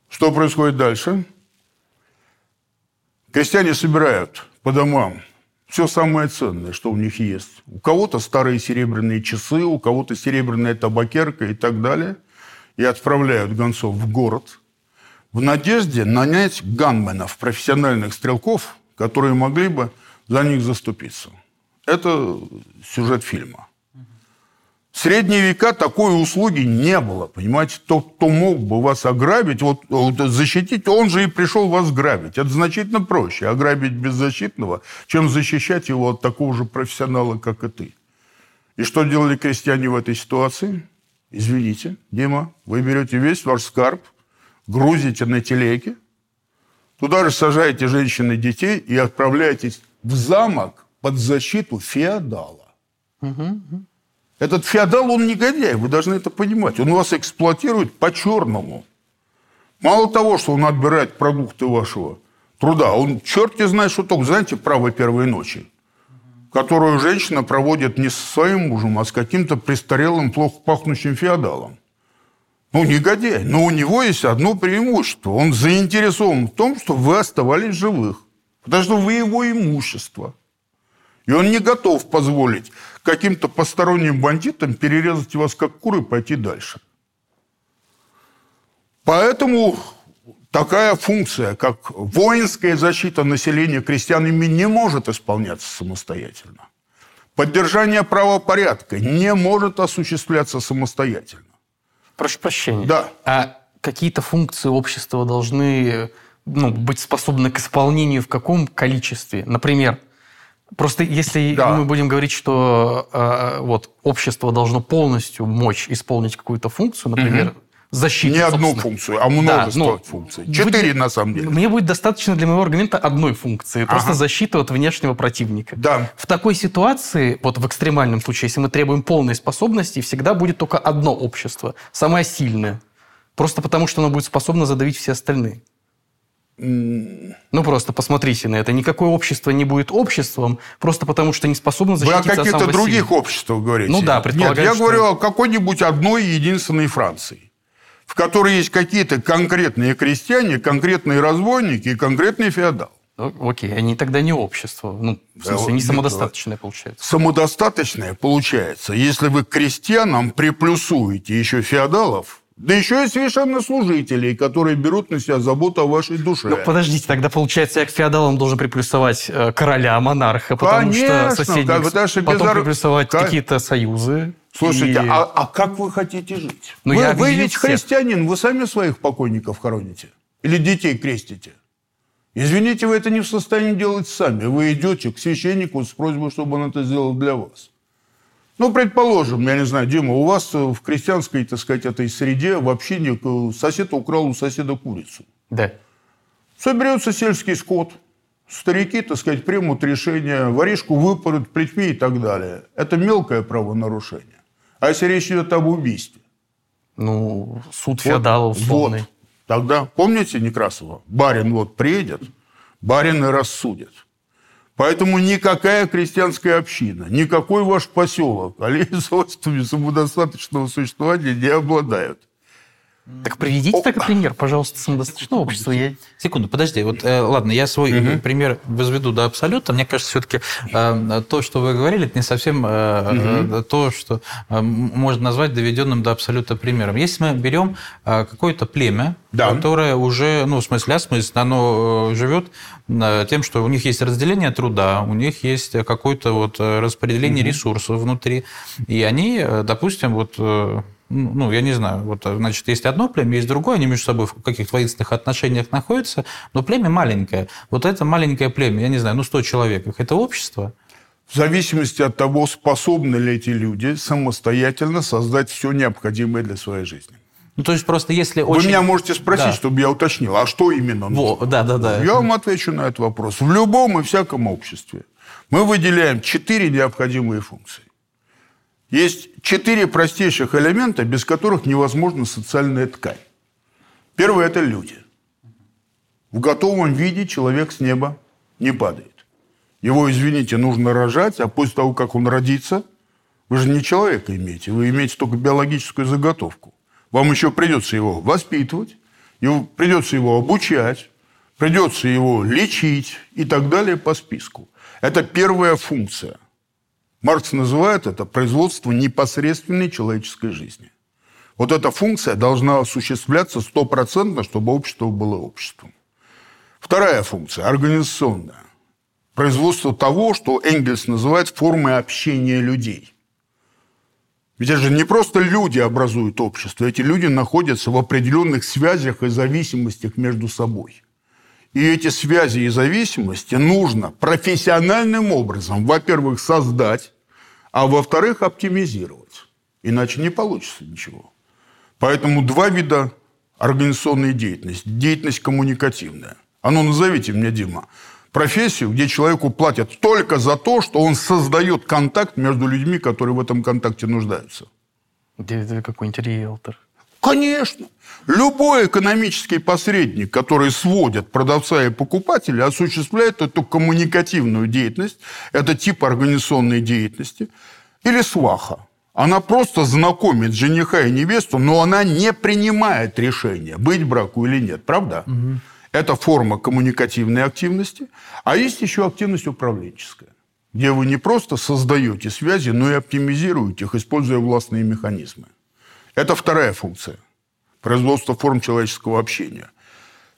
Что происходит дальше? Крестьяне собирают по домам все самое ценное, что у них есть. У кого-то старые серебряные часы, у кого-то серебряная табакерка и так далее. И отправляют гонцов в город – в надежде нанять ганменов, профессиональных стрелков, которые могли бы за них заступиться. Это сюжет фильма. В средние века такой услуги не было, понимаете? Тот, кто мог бы вас ограбить, вот, вот защитить, он же и пришел вас грабить. Это значительно проще, ограбить беззащитного, чем защищать его от такого же профессионала, как и ты. И что делали крестьяне в этой ситуации? Извините, Дима, вы берете весь ваш скарб, грузите на телеге, туда же сажаете женщин и детей и отправляетесь в замок под защиту феодала. Угу. Этот феодал, он негодяй, вы должны это понимать. Он вас эксплуатирует по-черному. Мало того, что он отбирает продукты вашего труда, он черт не знает, что только, знаете, право первой ночи, которую женщина проводит не со своим мужем, а с каким-то престарелым, плохо пахнущим феодалом. Ну, негодяй. Но у него есть одно преимущество. Он заинтересован в том, чтобы вы оставались живых. Потому что вы его имущество. И он не готов позволить каким-то посторонним бандитам перерезать вас как куры и пойти дальше. Поэтому такая функция, как воинская защита населения крестьянами, не может исполняться самостоятельно. Поддержание правопорядка не может осуществляться самостоятельно. Прошу прощения. Да. А какие-то функции общества должны ну, быть способны к исполнению в каком количестве? Например, просто если да. мы будем говорить, что э, вот общество должно полностью мочь исполнить какую-то функцию, например, угу защиты. Не одну функцию, а множество да, функций. Четыре, будет, на самом деле. Мне будет достаточно для моего аргумента одной функции. Ага. Просто защита от внешнего противника. Да. В такой ситуации, вот в экстремальном случае, если мы требуем полной способности, всегда будет только одно общество, самое сильное. Просто потому, что оно будет способно задавить все остальные. Ну, просто посмотрите на это. Никакое общество не будет обществом, просто потому что не способно защититься Вы о каких-то других сильного. обществах говорите? Ну да, предполагаю, Нет, я что... говорю о какой-нибудь одной единственной Франции в которой есть какие-то конкретные крестьяне, конкретные разбойники и конкретный феодал. Ну, окей, они тогда не общество. Ну, в смысле, да, не самодостаточное получается. Самодостаточное получается, если вы крестьянам приплюсуете еще феодалов, да еще и священнослужителей, которые берут на себя заботу о вашей душе. Ну, подождите, тогда получается, я к феодалам должен приплюсовать э, короля, монарха, потому Конечно, что соседи как, потом без... приплюсовать как... какие-то союзы. Слушайте, и... а, а как вы хотите жить? Ну, вы я вы ведь всех. христианин, вы сами своих покойников хороните? Или детей крестите? Извините, вы это не в состоянии делать сами. Вы идете к священнику с просьбой, чтобы он это сделал для вас. Ну, предположим, я не знаю, Дима, у вас в крестьянской, так сказать, этой среде в общине сосед украл у соседа курицу. Да. Соберется сельский скот, старики, так сказать, примут решение, воришку выпорют плетьми и так далее. Это мелкое правонарушение. А если речь идет об убийстве? Ну, суд феодалов вот, условный. Вот. Тогда, помните Некрасова? Барин вот приедет, барин и рассудит. Поэтому никакая крестьянская община, никакой ваш поселок олею свойствами самодостаточного существования не обладают. Так приведите такой пример, пожалуйста, самодостаточного общества. Я... Секунду, подожди. Вот, э, ладно, я свой угу. пример возведу до абсолюта. Мне кажется, все-таки э, то, что вы говорили, это не совсем э, угу. то, что э, можно назвать доведенным до абсолюта примером. Если мы берем э, какое-то племя, да. которое уже, ну, в смысле осмысленно, оно э, живет тем, что у них есть разделение труда, у них есть какое-то вот распределение угу. ресурсов внутри, и они, допустим, вот ну, я не знаю, вот, значит, есть одно племя, есть другое, они между собой в каких-то воинственных отношениях находятся, но племя маленькое. Вот это маленькое племя, я не знаю, ну, 100 человек, это общество? В зависимости от того, способны ли эти люди самостоятельно создать все необходимое для своей жизни. Ну, то есть просто если Вы очень... меня можете спросить, да. чтобы я уточнил, а что именно нужно? Во, да, да, да. Я вам отвечу на этот вопрос. В любом и всяком обществе мы выделяем четыре необходимые функции. Есть четыре простейших элемента, без которых невозможна социальная ткань. Первое – это люди. В готовом виде человек с неба не падает. Его, извините, нужно рожать, а после того, как он родится, вы же не человека имеете, вы имеете только биологическую заготовку. Вам еще придется его воспитывать, его, придется его обучать, придется его лечить и так далее по списку. Это первая функция. Маркс называет это производство непосредственной человеческой жизни. Вот эта функция должна осуществляться стопроцентно, чтобы общество было обществом. Вторая функция – организационная. Производство того, что Энгельс называет формой общения людей. Ведь это же не просто люди образуют общество, эти люди находятся в определенных связях и зависимостях между собой. И эти связи и зависимости нужно профессиональным образом, во-первых, создать, а во-вторых, оптимизировать. Иначе не получится ничего. Поэтому два вида организационной деятельности. Деятельность коммуникативная. А ну, назовите мне, Дима, профессию, где человеку платят только за то, что он создает контакт между людьми, которые в этом контакте нуждаются. Где какой-нибудь риэлтор. Конечно. Любой экономический посредник, который сводит продавца и покупателя, осуществляет эту коммуникативную деятельность, это тип организационной деятельности, или сваха. Она просто знакомит жениха и невесту, но она не принимает решения, быть браку или нет. Правда? Угу. Это форма коммуникативной активности. А есть еще активность управленческая, где вы не просто создаете связи, но и оптимизируете их, используя властные механизмы. Это вторая функция – производство форм человеческого общения.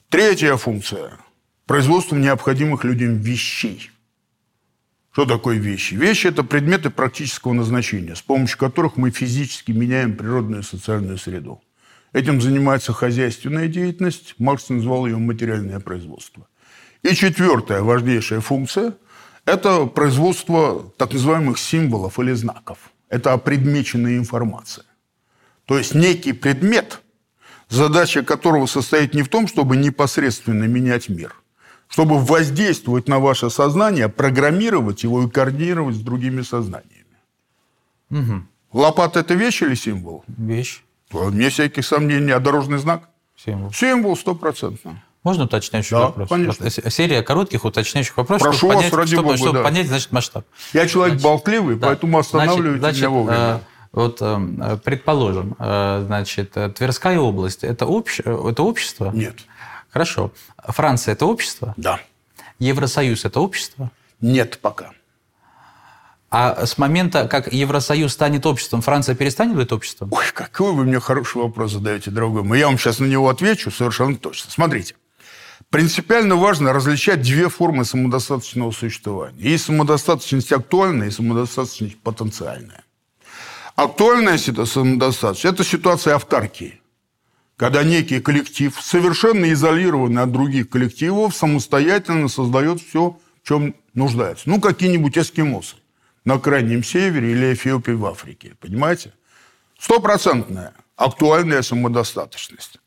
Третья функция – производство необходимых людям вещей. Что такое вещи? Вещи – это предметы практического назначения, с помощью которых мы физически меняем природную и социальную среду. Этим занимается хозяйственная деятельность, Маркс назвал ее материальное производство. И четвертая важнейшая функция – это производство так называемых символов или знаков. Это опредмеченная информация. То есть некий предмет, задача которого состоит не в том, чтобы непосредственно менять мир, чтобы воздействовать на ваше сознание, программировать его и координировать с другими сознаниями. Угу. Лопата – это вещь или символ? Вещь. Вне всяких сомнений. А дорожный знак? Символ. Символ стопроцентно. Можно уточняющий да, вопрос? конечно. Серия коротких уточняющих вопросов, Прошу чтобы, вас, понять, ради чтобы, Бога, чтобы да. понять, значит, масштаб. Я человек значит, болтливый, да. поэтому останавливайте значит, меня вовремя. Э, вот, э, предположим, э, значит, Тверская область – это, общ... это общество? Нет. Хорошо. Франция – это общество? Да. Евросоюз – это общество? Нет пока. А с момента, как Евросоюз станет обществом, Франция перестанет быть обществом? Ой, какой вы мне хороший вопрос задаете, дорогой мой. Я вам сейчас на него отвечу совершенно точно. Смотрите. Принципиально важно различать две формы самодостаточного существования. Есть самодостаточность актуальная и самодостаточность потенциальная. Актуальная самодостаточность – это ситуация автаркии, когда некий коллектив, совершенно изолированный от других коллективов, самостоятельно создает все, в чем нуждается. Ну, какие-нибудь эскимосы на Крайнем Севере или Эфиопии в Африке. Понимаете? Стопроцентная актуальная самодостаточность.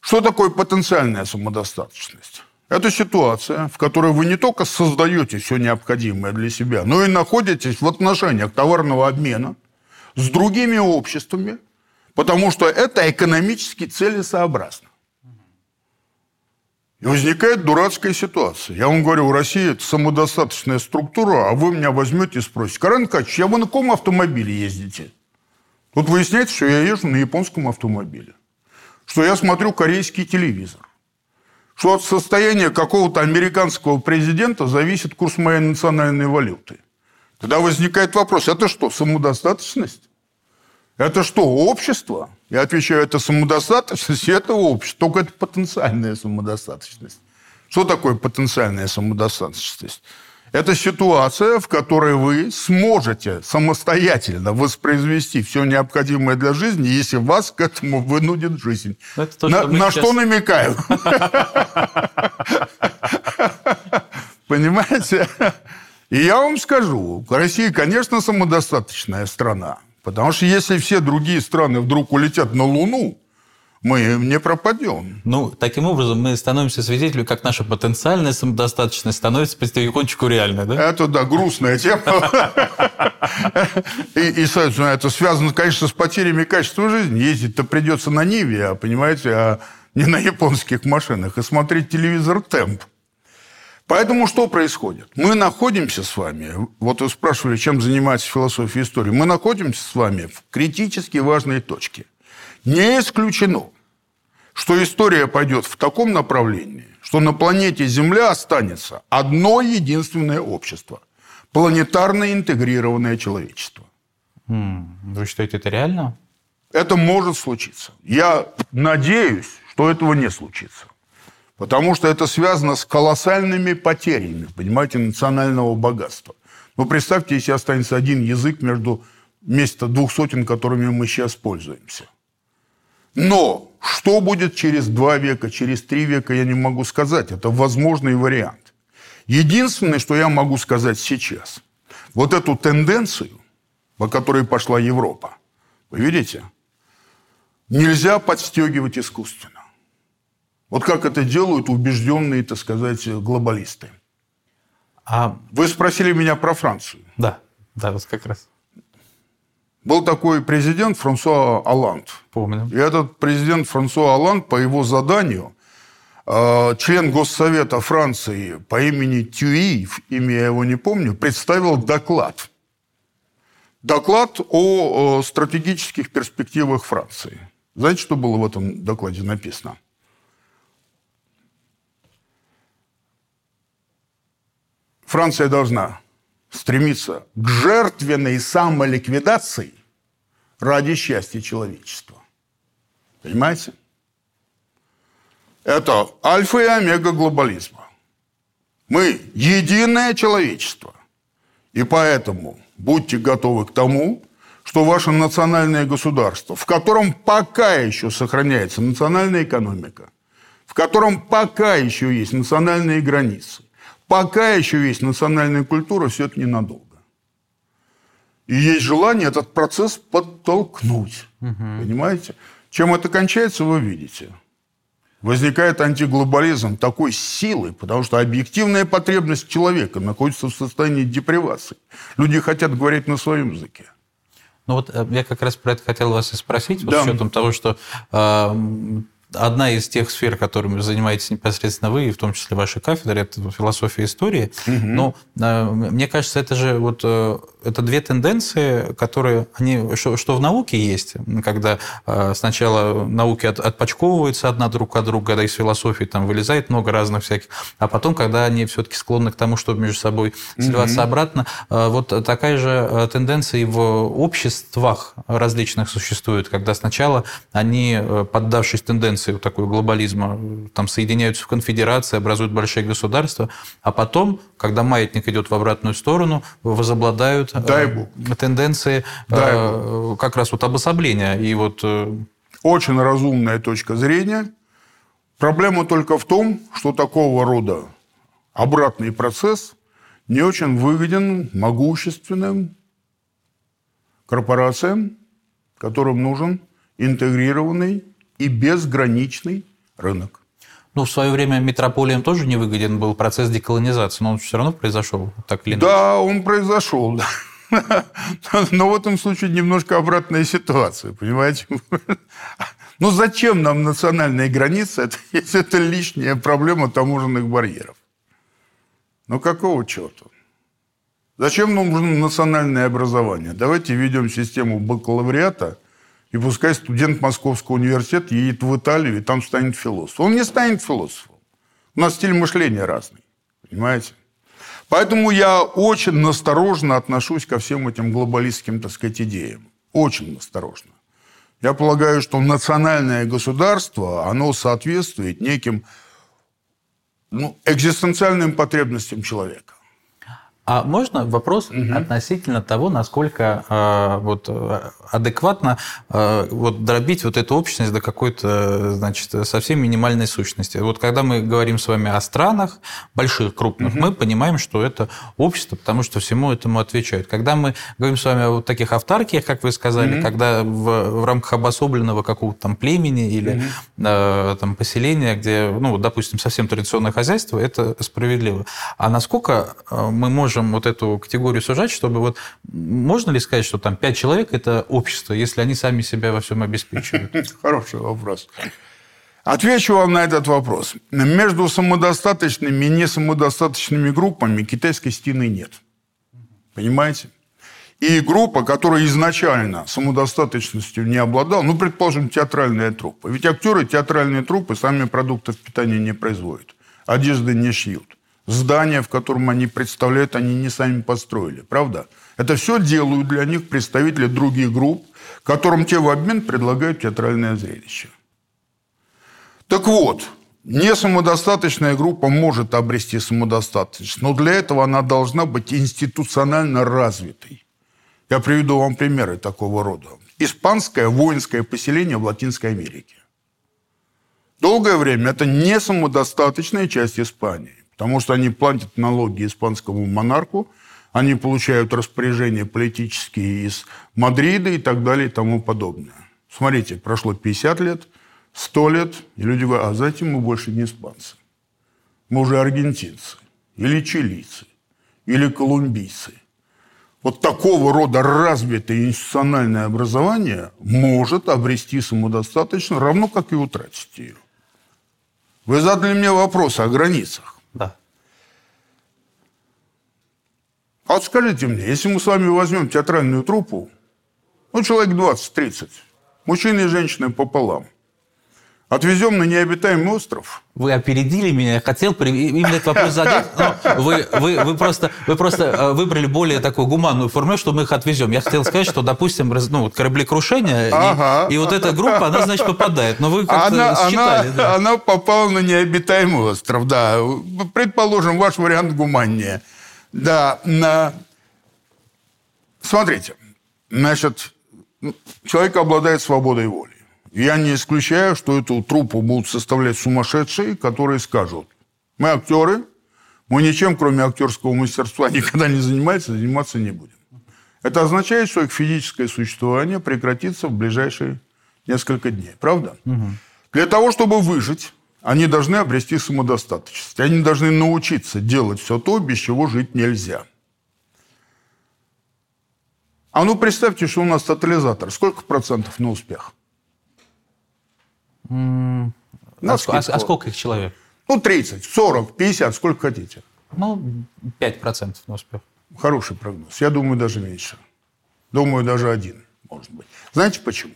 Что такое потенциальная самодостаточность? Это ситуация, в которой вы не только создаете все необходимое для себя, но и находитесь в отношениях товарного обмена – с другими обществами, потому что это экономически целесообразно. И возникает дурацкая ситуация. Я вам говорю, в России это самодостаточная структура, а вы меня возьмете и спросите, Карен Кач, я вы на каком автомобиле ездите? Тут выясняется, что я езжу на японском автомобиле. что я смотрю корейский телевизор. Что от состояния какого-то американского президента зависит курс моей национальной валюты. Тогда возникает вопрос, это что, самодостаточность? Это что, общество? Я отвечаю, это самодостаточность, это общество. Только это потенциальная самодостаточность. Что такое потенциальная самодостаточность? Это ситуация, в которой вы сможете самостоятельно воспроизвести все необходимое для жизни, если вас к этому вынудит жизнь. Ну, то, на что, на сейчас... что намекаю? Понимаете? И я вам скажу, Россия, конечно, самодостаточная страна. Потому что если все другие страны вдруг улетят на Луну, мы не пропадем. Ну, таким образом, мы становимся свидетелями, как наша потенциальная самодостаточность становится потихонечку реальной, да? Это, да, грустная тема. И, соответственно, это связано, конечно, с потерями качества жизни. Ездить-то придется на Ниве, а, понимаете, а не на японских машинах. И смотреть телевизор темп. Поэтому что происходит? Мы находимся с вами, вот вы спрашивали, чем занимается философия истории, мы находимся с вами в критически важной точке. Не исключено, что история пойдет в таком направлении, что на планете Земля останется одно единственное общество – планетарно интегрированное человечество. Вы считаете, это реально? Это может случиться. Я надеюсь, что этого не случится. Потому что это связано с колоссальными потерями, понимаете, национального богатства. Ну, представьте, если останется один язык между вместо двух сотен, которыми мы сейчас пользуемся. Но что будет через два века, через три века, я не могу сказать. Это возможный вариант. Единственное, что я могу сказать сейчас, вот эту тенденцию, по которой пошла Европа, вы видите, нельзя подстегивать искусственно. Вот как это делают убежденные, так сказать, глобалисты. А... Вы спросили меня про Францию. Да, да, вот как раз. Был такой президент Франсуа Оланд. Помню. И этот президент Франсуа Оланд по его заданию э, член Госсовета Франции по имени Тюи, имя я его не помню, представил доклад. Доклад о стратегических перспективах Франции. Знаете, что было в этом докладе написано? Франция должна стремиться к жертвенной самоликвидации ради счастья человечества. Понимаете? Это альфа и омега глобализма. Мы единое человечество. И поэтому будьте готовы к тому, что ваше национальное государство, в котором пока еще сохраняется национальная экономика, в котором пока еще есть национальные границы, Пока еще есть национальная культура, все это ненадолго. И есть желание этот процесс подтолкнуть. Угу. Понимаете? Чем это кончается, вы видите. Возникает антиглобализм такой силы, потому что объективная потребность человека находится в состоянии депривации. Люди хотят говорить на своем языке. Ну вот э, я как раз про это хотел вас и спросить, да. с учетом того, что э, одна из тех сфер, которыми занимаетесь непосредственно вы, и в том числе ваша кафедра, это философия истории. Угу. Но э, мне кажется, это же вот э, это две тенденции, которые они что, что в науке есть, когда э, сначала науки от, отпочковываются одна друг от друга, когда из философии там вылезает много разных всяких, а потом, когда они все-таки склонны к тому, чтобы между собой сливаться угу. обратно, вот такая же тенденция и в обществах различных существует, когда сначала они, поддавшись тенденции тенденции такой глобализма, там соединяются в конфедерации, образуют большие государства, а потом, когда маятник идет в обратную сторону, возобладают э, Дай Бог. тенденции Дай э, Бог. как раз вот обособления. И вот... Э, Очень разумная точка зрения. Проблема только в том, что такого рода обратный процесс не очень выгоден могущественным корпорациям, которым нужен интегрированный и безграничный рынок. Ну, в свое время метрополиям тоже не выгоден был процесс деколонизации, но он все равно произошел, так или иначе. Да, он произошел, да. [LAUGHS] Но в этом случае немножко обратная ситуация, понимаете? [LAUGHS] Ну, зачем нам национальные границы, [LAUGHS] если это лишняя проблема таможенных барьеров? Ну, какого черта? Зачем нам нужно национальное образование? Давайте введем систему бакалавриата И пускай студент Московского университета едет в Италию и там станет философом. Он не станет философом. У нас стиль мышления разный. Понимаете? Поэтому я очень насторожно отношусь ко всем этим глобалистским, так сказать, идеям. Очень насторожно. Я полагаю, что национальное государство, оно соответствует неким ну, экзистенциальным потребностям человека. А можно вопрос угу. относительно того, насколько э, вот, э, адекватно э, вот, дробить вот эту общность до какой-то, значит, совсем минимальной сущности? Вот когда мы говорим с вами о странах, больших, крупных, угу. мы понимаем, что это общество, потому что всему этому отвечают. Когда мы говорим с вами о вот таких автаркиях, как вы сказали, угу. когда в, в рамках обособленного какого-то там племени или угу. э, там, поселения, где, ну, допустим, совсем традиционное хозяйство, это справедливо. А насколько э, мы можем можем вот эту категорию сужать, чтобы вот можно ли сказать, что там пять человек – это общество, если они сами себя во всем обеспечивают? [LAUGHS] Хороший вопрос. Отвечу вам на этот вопрос. Между самодостаточными и несамодостаточными группами китайской стены нет. Понимаете? И группа, которая изначально самодостаточностью не обладала, ну, предположим, театральная труппа. Ведь актеры театральные труппы сами продуктов питания не производят, одежды не шьют. Здание, в котором они представляют, они не сами построили. Правда? Это все делают для них представители других групп, которым те в обмен предлагают театральное зрелище. Так вот, не самодостаточная группа может обрести самодостаточность, но для этого она должна быть институционально развитой. Я приведу вам примеры такого рода. Испанское воинское поселение в Латинской Америке. Долгое время это не самодостаточная часть Испании. Потому что они платят налоги испанскому монарху, они получают распоряжения политические из Мадрида и так далее и тому подобное. Смотрите, прошло 50 лет, 100 лет, и люди говорят, а затем мы больше не испанцы. Мы уже аргентинцы, или чилийцы, или колумбийцы. Вот такого рода развитое институциональное образование может обрести самодостаточно, равно как и утратить ее. Вы задали мне вопрос о границах. Да. А вот скажите мне, если мы с вами возьмем театральную труппу, ну, человек 20-30, мужчины и женщины пополам, Отвезем на необитаемый остров. Вы опередили меня. Я хотел именно этот вопрос задать, но вы, вы, вы, просто, вы просто э, выбрали более такую гуманную формулу, что мы их отвезем. Я хотел сказать, что, допустим, ну, вот кораблекрушение, ага. и, и вот эта группа, она, значит, попадает. Но вы как-то она, считали. Она, да. она попала на необитаемый остров, да. Предположим, ваш вариант гуманнее. Да, на... смотрите, значит, человек обладает свободой воли. Я не исключаю, что эту труппу будут составлять сумасшедшие, которые скажут, мы актеры, мы ничем, кроме актерского мастерства, [LAUGHS] никогда не занимаемся, заниматься не будем. Это означает, что их физическое существование прекратится в ближайшие несколько дней. Правда? Угу. Для того, чтобы выжить, они должны обрести самодостаточность. Они должны научиться делать все то, без чего жить нельзя. А ну представьте, что у нас тотализатор. Сколько процентов на успех? А, а, а сколько их человек? Ну, 30, 40, 50, сколько хотите. Ну, 5% на успех. Хороший прогноз. Я думаю, даже меньше. Думаю, даже один, может быть. Знаете почему?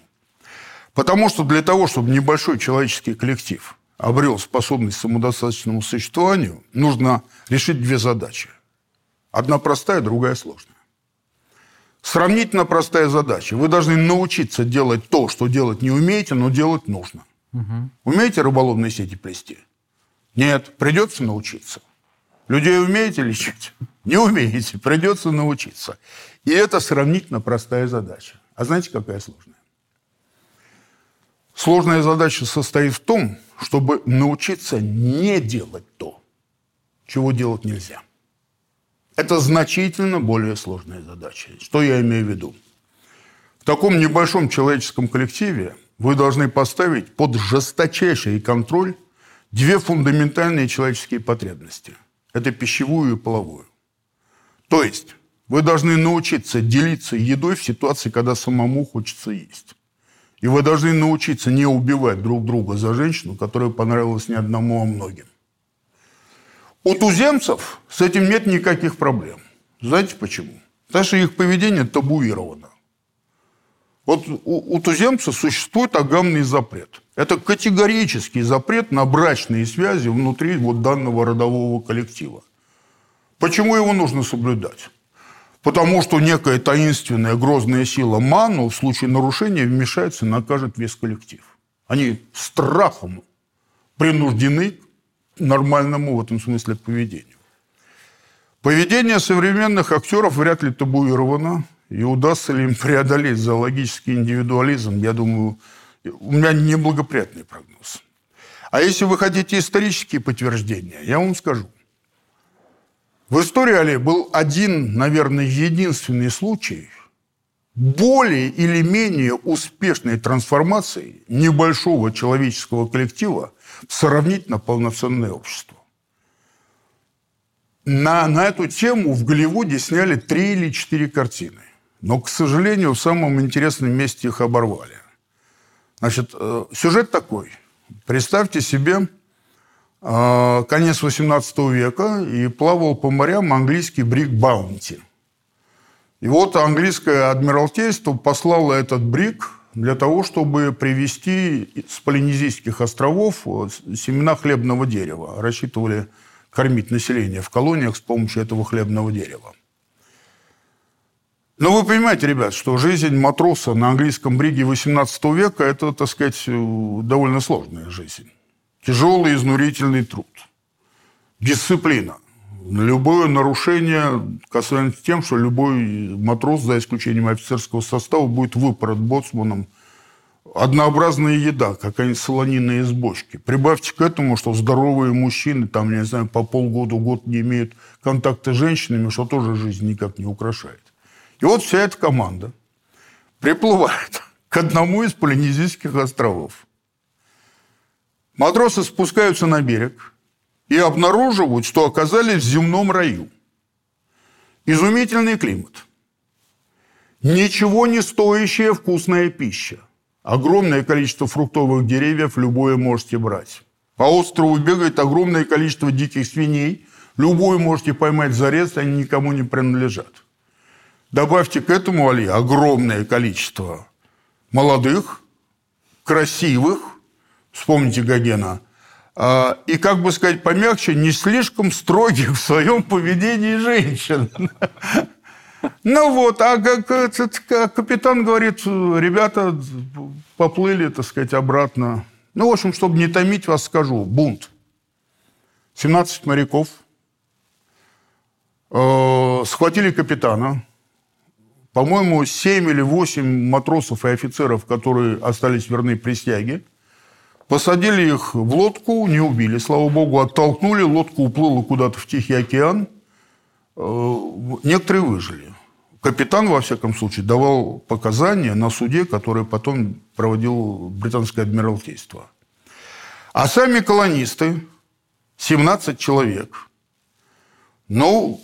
Потому что для того, чтобы небольшой человеческий коллектив обрел способность к самодостаточному существованию, нужно решить две задачи. Одна простая, другая сложная. Сравнительно простая задача. Вы должны научиться делать то, что делать не умеете, но делать нужно. Угу. Умеете рыболовные сети плести? Нет, придется научиться. Людей умеете лечить? Не умеете, придется научиться. И это сравнительно простая задача. А знаете, какая сложная? Сложная задача состоит в том, чтобы научиться не делать то, чего делать нельзя. Это значительно более сложная задача. Что я имею в виду? В таком небольшом человеческом коллективе вы должны поставить под жесточайший контроль две фундаментальные человеческие потребности. Это пищевую и половую. То есть вы должны научиться делиться едой в ситуации, когда самому хочется есть. И вы должны научиться не убивать друг друга за женщину, которая понравилась не одному, а многим. У туземцев с этим нет никаких проблем. Знаете почему? Потому что их поведение табуировано. Вот у, у туземца существует агамный запрет. Это категорический запрет на брачные связи внутри вот данного родового коллектива. Почему его нужно соблюдать? Потому что некая таинственная грозная сила ману в случае нарушения вмешается и накажет весь коллектив. Они страхом принуждены к нормальному в этом смысле поведению. Поведение современных актеров вряд ли табуировано. И удастся ли им преодолеть зоологический индивидуализм, я думаю, у меня неблагоприятный прогноз. А если вы хотите исторические подтверждения, я вам скажу. В истории, Али, был один, наверное, единственный случай более или менее успешной трансформации небольшого человеческого коллектива в сравнительно полноценное общество. На, на эту тему в Голливуде сняли три или четыре картины. Но, к сожалению, в самом интересном месте их оборвали. Значит, э, сюжет такой. Представьте себе э, конец 18 века, и плавал по морям английский брик «Баунти». И вот английское адмиралтейство послало этот брик для того, чтобы привезти с Полинезийских островов э, семена хлебного дерева. Рассчитывали кормить население в колониях с помощью этого хлебного дерева. Но вы понимаете, ребят, что жизнь матроса на английском бриге 18 века – это, так сказать, довольно сложная жизнь. Тяжелый, изнурительный труд. Дисциплина. Любое нарушение касается тем, что любой матрос, за исключением офицерского состава, будет выпорот боцманом. Однообразная еда, какая-нибудь солонина из бочки. Прибавьте к этому, что здоровые мужчины, там, я не знаю, по полгода, год не имеют контакта с женщинами, что тоже жизнь никак не украшает. И вот вся эта команда приплывает к одному из Полинезийских островов. Матросы спускаются на берег и обнаруживают, что оказались в земном раю. Изумительный климат. Ничего не стоящая вкусная пища. Огромное количество фруктовых деревьев любое можете брать. По острову бегает огромное количество диких свиней. Любую можете поймать зарез, они никому не принадлежат. Добавьте к этому, Али, огромное количество молодых, красивых, вспомните Гогена, а, и, как бы сказать помягче, не слишком строгих в своем поведении женщин. [LAUGHS] Ну вот, а как капитан говорит, ребята поплыли, так сказать, обратно. Ну, в общем, чтобы не томить вас, скажу, бунт. 17 моряков э, схватили капитана, по-моему, 7 или 8 матросов и офицеров, которые остались верны присяге, посадили их в лодку, не убили, слава богу, оттолкнули, лодка уплыла куда-то в Тихий океан. Э, некоторые выжили. Капитан, во всяком случае, давал показания на суде, который потом проводил британское адмиралтейство. А сами колонисты, 17 человек, ну,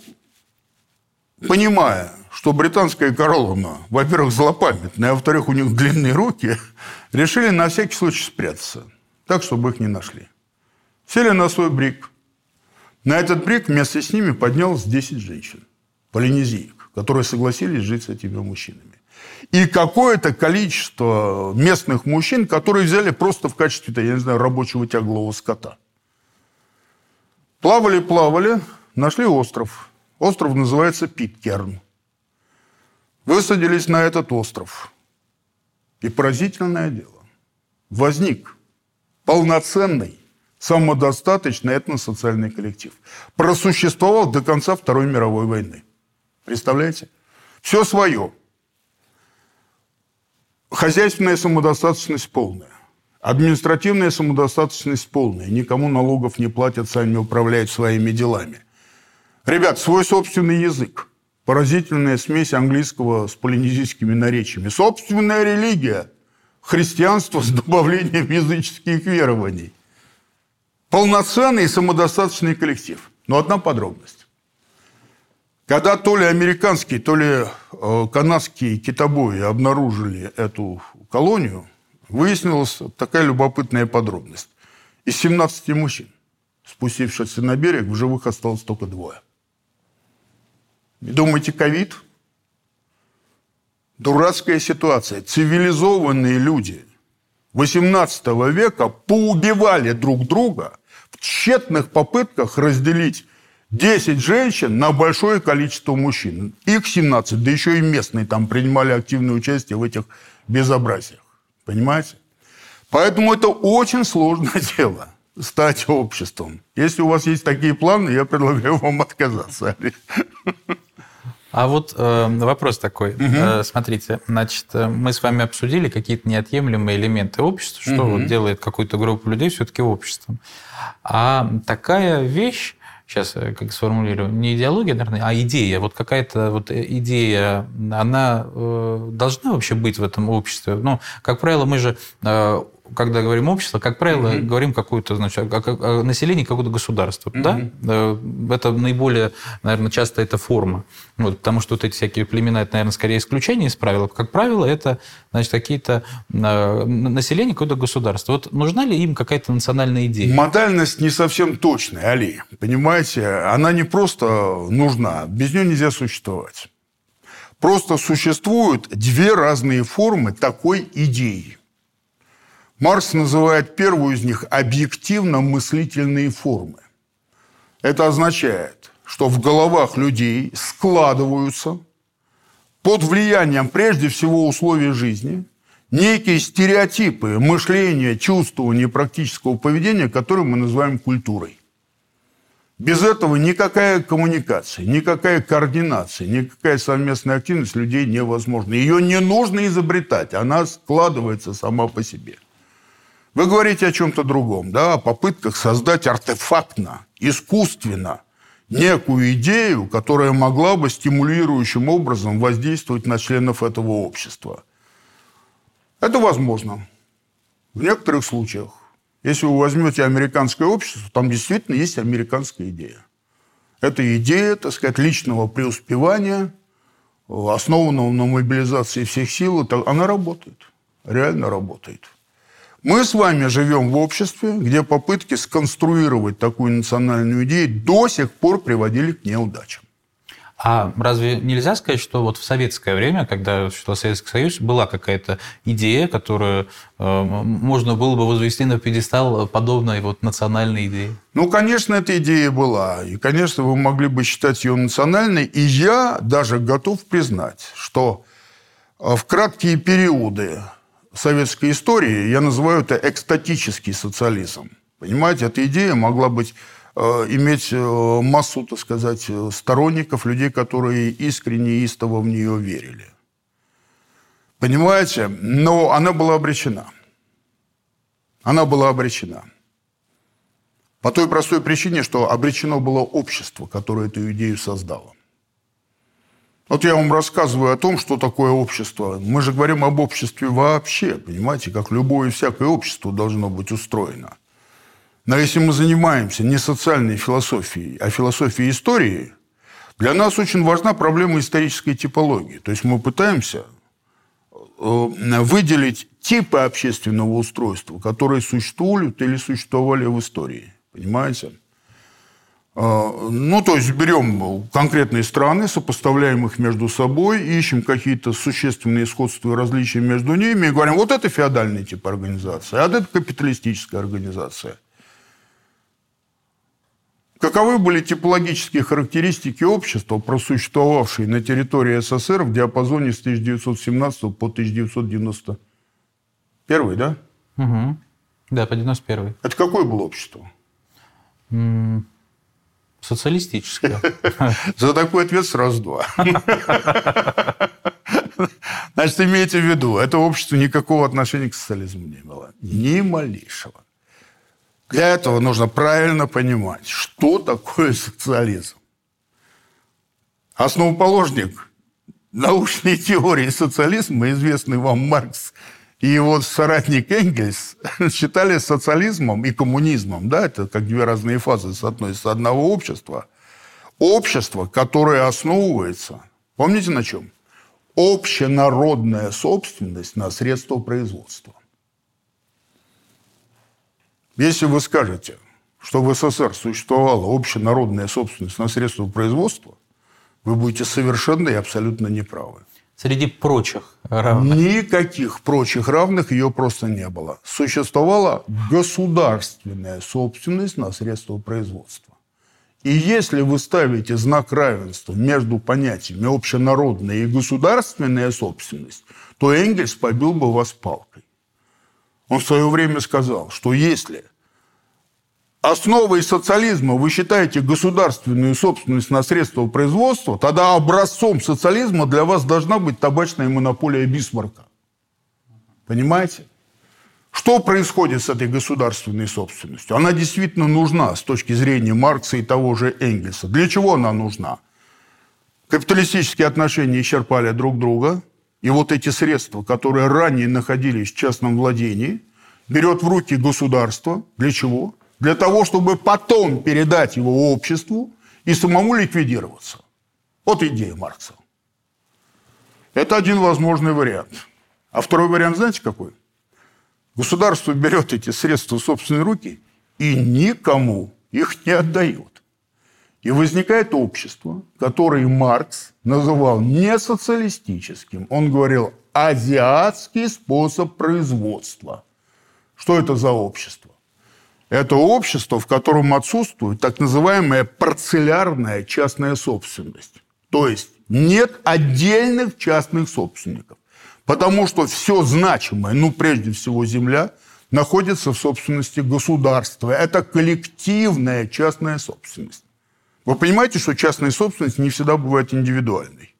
понимая, что британская корона, во-первых, злопамятная, а во-вторых, у них длинные руки, решили на всякий случай спрятаться, так, чтобы их не нашли. Сели на свой брик. На этот брик вместе с ними поднялось 10 женщин, полинезиек, которые согласились жить с этими мужчинами. И какое-то количество местных мужчин, которые взяли просто в качестве, я не знаю, рабочего тяглого скота. Плавали, плавали, нашли остров. Остров называется Питкерн высадились на этот остров. И поразительное дело. Возник полноценный, самодостаточный этносоциальный коллектив. Просуществовал до конца Второй мировой войны. Представляете? Все свое. Хозяйственная самодостаточность полная. Административная самодостаточность полная. Никому налогов не платят, сами управляют своими делами. Ребят, свой собственный язык. Поразительная смесь английского с полинезийскими наречиями. Собственная религия. Христианство с добавлением языческих верований. Полноценный и самодостаточный коллектив. Но одна подробность. Когда то ли американские, то ли э, канадские китобои обнаружили эту колонию, выяснилась такая любопытная подробность. Из 17 мужчин, спустившихся на берег, в живых осталось только двое. Думаете, ковид? Дурацкая ситуация. Цивилизованные люди 18 века поубивали друг друга в тщетных попытках разделить 10 женщин на большое количество мужчин. Их 17, да еще и местные там принимали активное участие в этих безобразиях. Понимаете? Поэтому это очень сложное [LAUGHS] дело стать обществом. Если у вас есть такие планы, я предлагаю вам отказаться. [LAUGHS] А вот э, вопрос такой. Угу. Э, смотрите, значит, э, мы с вами обсудили какие-то неотъемлемые элементы общества, что угу. вот делает какую-то группу людей все-таки обществом. А такая вещь, сейчас э, как сформулирую, не идеология, наверное, а идея. Вот какая-то вот э, идея, она должна вообще быть в этом обществе. Ну, как правило, мы же когда говорим общество, как правило, mm-hmm. говорим какую-то, значит, о, о, о населении какого-то государства. Mm-hmm. Да? Это наиболее, наверное, часто это форма. Вот, потому что вот эти всякие племена, это, наверное, скорее исключение из правил. Как правило, это, значит, какие-то э, население какого-то государства. Вот нужна ли им какая-то национальная идея? Модальность не совсем точная, Али. Понимаете, она не просто нужна, без нее нельзя существовать. Просто существуют две разные формы такой идеи. Маркс называет первую из них объективно-мыслительные формы. Это означает, что в головах людей складываются под влиянием прежде всего условий жизни некие стереотипы мышления, чувствования, практического поведения, которые мы называем культурой. Без этого никакая коммуникация, никакая координация, никакая совместная активность людей невозможна. Ее не нужно изобретать, она складывается сама по себе – вы говорите о чем-то другом, да, о попытках создать артефактно, искусственно некую идею, которая могла бы стимулирующим образом воздействовать на членов этого общества. Это возможно. В некоторых случаях. Если вы возьмете американское общество, там действительно есть американская идея. Это идея, так сказать, личного преуспевания, основанного на мобилизации всех сил. Она работает. Реально работает. Мы с вами живем в обществе, где попытки сконструировать такую национальную идею до сих пор приводили к неудачам. А разве нельзя сказать, что вот в советское время, когда существовал Советский Союз, была какая-то идея, которую э, можно было бы возвести на пьедестал подобной вот национальной идеи? Ну, конечно, эта идея была. И, конечно, вы могли бы считать ее национальной. И я даже готов признать, что э, в краткие периоды советской истории, я называю это экстатический социализм. Понимаете, эта идея могла быть э, иметь э, массу, так сказать, сторонников, людей, которые искренне и истово в нее верили. Понимаете? Но она была обречена. Она была обречена. По той простой причине, что обречено было общество, которое эту идею создало. Вот я вам рассказываю о том, что такое общество. Мы же говорим об обществе вообще, понимаете, как любое всякое общество должно быть устроено. Но если мы занимаемся не социальной философией, а философией истории, для нас очень важна проблема исторической типологии. То есть мы пытаемся э, выделить типы общественного устройства, которые существуют или существовали в истории. Понимаете? А, ну, то есть берем конкретные страны, сопоставляем их между собой, ищем какие-то существенные сходства и различия между ними и говорим, вот это феодальный тип организации, а это капиталистическая организация. Каковы были типологические характеристики общества, просуществовавшие на территории СССР в диапазоне с 1917 по 1991, да? Угу. Да, по 91. Это какое было общество? Социалистическая. [LAUGHS] За такой ответ сразу два. [LAUGHS] Значит, имейте в виду, это общество никакого отношения к социализму не имело. Ни малейшего. Для этого нужно правильно понимать, что такое социализм. Основоположник научной теории социализма, известный вам Маркс и его соратник Энгельс [LAUGHS] считали социализмом и коммунизмом, да, это как две разные фазы соотносятся одного общества, общество, которое основывается, помните на чем? Общенародная собственность на средства производства. Если вы скажете, что в СССР существовала общенародная собственность на средства производства, вы будете совершенно и абсолютно неправы. Среди прочих равных? Никаких прочих равных ее просто не было. Существовала государственная собственность на средства производства. И если вы ставите знак равенства между понятиями общенародная и государственная собственность, то Энгельс побил бы вас палкой. Он в свое время сказал, что если основой социализма вы считаете государственную собственность на средства производства, тогда образцом социализма для вас должна быть табачная монополия Бисмарка. Понимаете? Что происходит с этой государственной собственностью? Она действительно нужна с точки зрения Маркса и того же Энгельса. Для чего она нужна? Капиталистические отношения исчерпали друг друга, и вот эти средства, которые ранее находились в частном владении, берет в руки государство. Для чего? Для того, чтобы потом передать его обществу и самому ликвидироваться. Вот идея Маркса. Это один возможный вариант. А второй вариант знаете какой? Государство берет эти средства в собственные руки и никому их не отдает. И возникает общество, которое Маркс называл не социалистическим. Он говорил азиатский способ производства. Что это за общество? Это общество, в котором отсутствует так называемая парцелярная частная собственность. То есть нет отдельных частных собственников. Потому что все значимое, ну, прежде всего, земля, находится в собственности государства. Это коллективная частная собственность. Вы понимаете, что частная собственность не всегда бывает индивидуальной.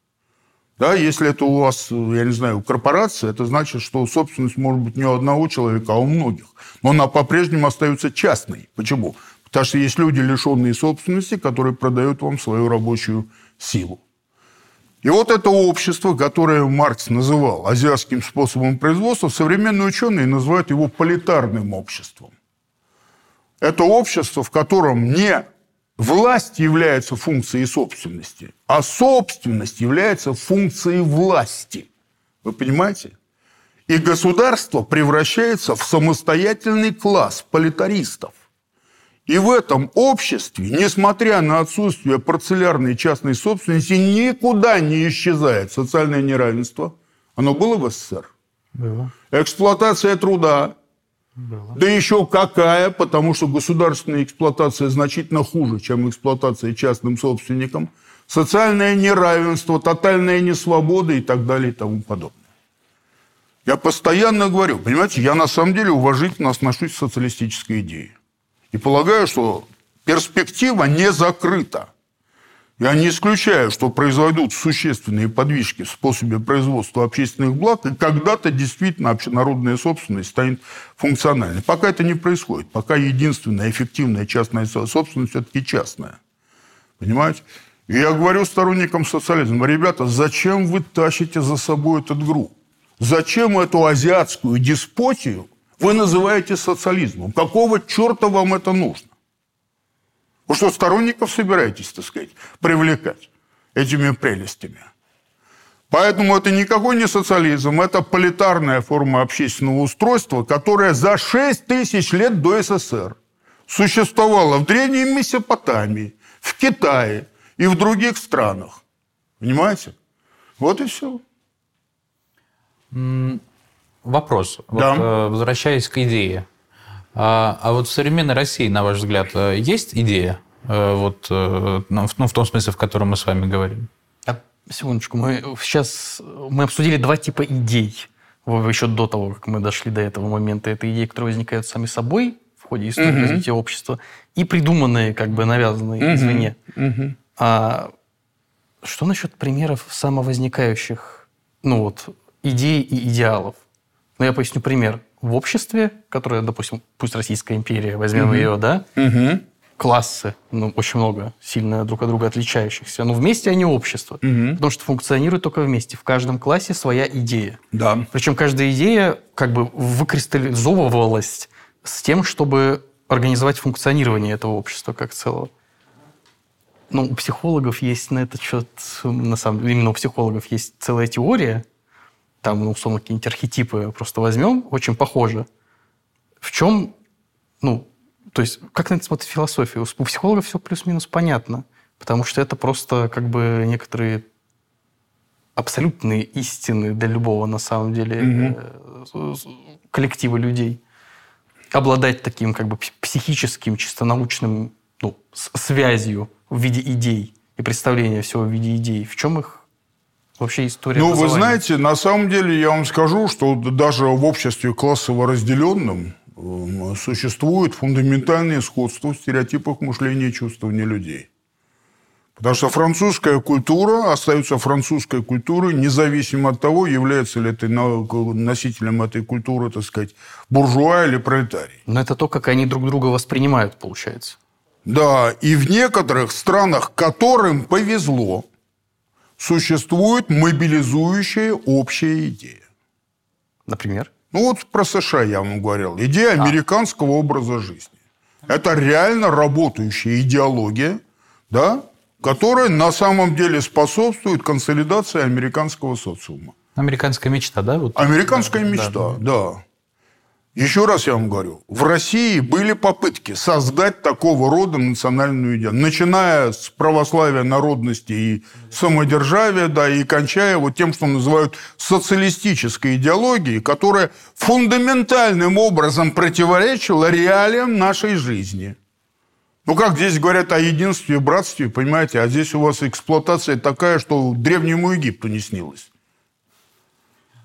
Да, если это у вас, я не знаю, корпорация, это значит, что собственность может быть не у одного человека, а у многих. Но она по-прежнему остается частной. Почему? Потому что есть люди, лишенные собственности, которые продают вам свою рабочую силу. И вот это общество, которое Маркс называл азиатским способом производства, современные ученые называют его политарным обществом. Это общество, в котором не власть является функцией собственности, а собственность является функцией власти. Вы понимаете? И государство превращается в самостоятельный класс политаристов. И в этом обществе, несмотря на отсутствие парцелярной частной собственности, никуда не исчезает социальное неравенство. Оно было в СССР? Было. Эксплуатация труда. Было. Да еще какая, потому что государственная эксплуатация значительно хуже, чем эксплуатация частным собственником. Социальное неравенство, тотальная несвобода и так далее и тому подобное. Я постоянно говорю, понимаете, я на самом деле уважительно отношусь к социалистической идее. И полагаю, что перспектива не закрыта. Я не исключаю, что произойдут существенные подвижки в способе производства общественных благ, и когда-то действительно общенародная собственность станет функциональной. Пока это не происходит. Пока единственная эффективная частная собственность все-таки частная. Понимаете? И я говорю сторонникам социализма, ребята, зачем вы тащите за собой этот груз? Зачем эту азиатскую деспотию вы называете социализмом. Какого черта вам это нужно? Вы что, сторонников собираетесь, так сказать, привлекать этими прелестями? Поэтому это никакой не социализм, это политарная форма общественного устройства, которая за 6 тысяч лет до СССР существовала в Древней Месопотамии, в Китае и в других странах. Понимаете? Вот и все. Вопрос. Да. Вот, э, возвращаясь к идее. А, а вот в современной России, на ваш взгляд, э, есть идея? Э, вот, ну, в том смысле, в котором мы с вами говорим. А, секундочку. Мы сейчас мы обсудили два типа идей. Еще до того, как мы дошли до этого момента. Это идеи, которые возникают сами собой в ходе истории угу. развития общества, и придуманные, как бы навязанные угу. извне. Угу. А что насчет примеров самовозникающих ну, вот, идей и идеалов? Но я поясню пример. В обществе, которое, допустим, пусть Российская империя, возьмем угу. ее, да, угу. классы, ну, очень много сильно друг от друга отличающихся, но вместе они общество, угу. потому что функционируют только вместе. В каждом классе своя идея. Да. Причем каждая идея как бы выкристаллизовывалась с тем, чтобы организовать функционирование этого общества как целого. Ну, у психологов есть на этот счет, на самом деле, именно у психологов есть целая теория, там, ну, условно, какие-нибудь архетипы просто возьмем, очень похожи. В чем, ну, то есть, как на это смотрит философия? У психологов все плюс-минус понятно, потому что это просто как бы некоторые абсолютные истины для любого, на самом деле, угу. коллектива людей. Обладать таким как бы психическим, чисто научным ну, связью в виде идей и представления всего в виде идей. В чем их вообще история Ну, вы знаете, на самом деле я вам скажу, что даже в обществе классово разделенном существует фундаментальное сходство в стереотипах мышления и чувствования людей. Потому что французская культура остается французской культурой, независимо от того, является ли это носителем этой культуры, так сказать, буржуа или пролетарий. Но это то, как они друг друга воспринимают, получается. Да, и в некоторых странах, которым повезло, существует мобилизующая общая идея. Например? Ну вот про США я вам говорил. Идея а. американского образа жизни. Это реально работающая идеология, да, которая на самом деле способствует консолидации американского социума. Американская мечта, да? Вот. Американская да, мечта, да. да. Еще раз я вам говорю, в России были попытки создать такого рода национальную идею, начиная с православия, народности и самодержавия, да, и кончая вот тем, что называют социалистической идеологией, которая фундаментальным образом противоречила реалиям нашей жизни. Ну, как здесь говорят о единстве, братстве, понимаете, а здесь у вас эксплуатация такая, что древнему Египту не снилось.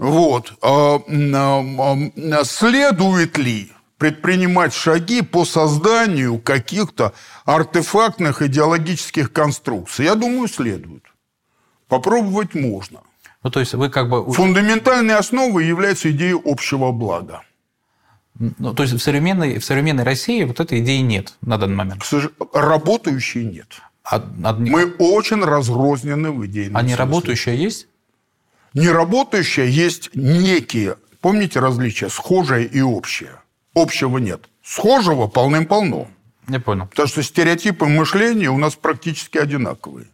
Вот. А, а, следует ли предпринимать шаги по созданию каких-то артефактных идеологических конструкций? Я думаю, следует. Попробовать можно. Ну, то есть вы как бы... Фундаментальной основой является идея общего блага. Ну, то есть в современной, в современной России вот этой идеи нет на данный момент? К сожалению, работающей нет. А, одни... Мы очень разрознены в идейном А не работающая есть? Неработающее есть некие, помните различия, схожее и общее. Общего нет. Схожего полным-полно. Я понял. Потому что стереотипы мышления у нас практически одинаковые.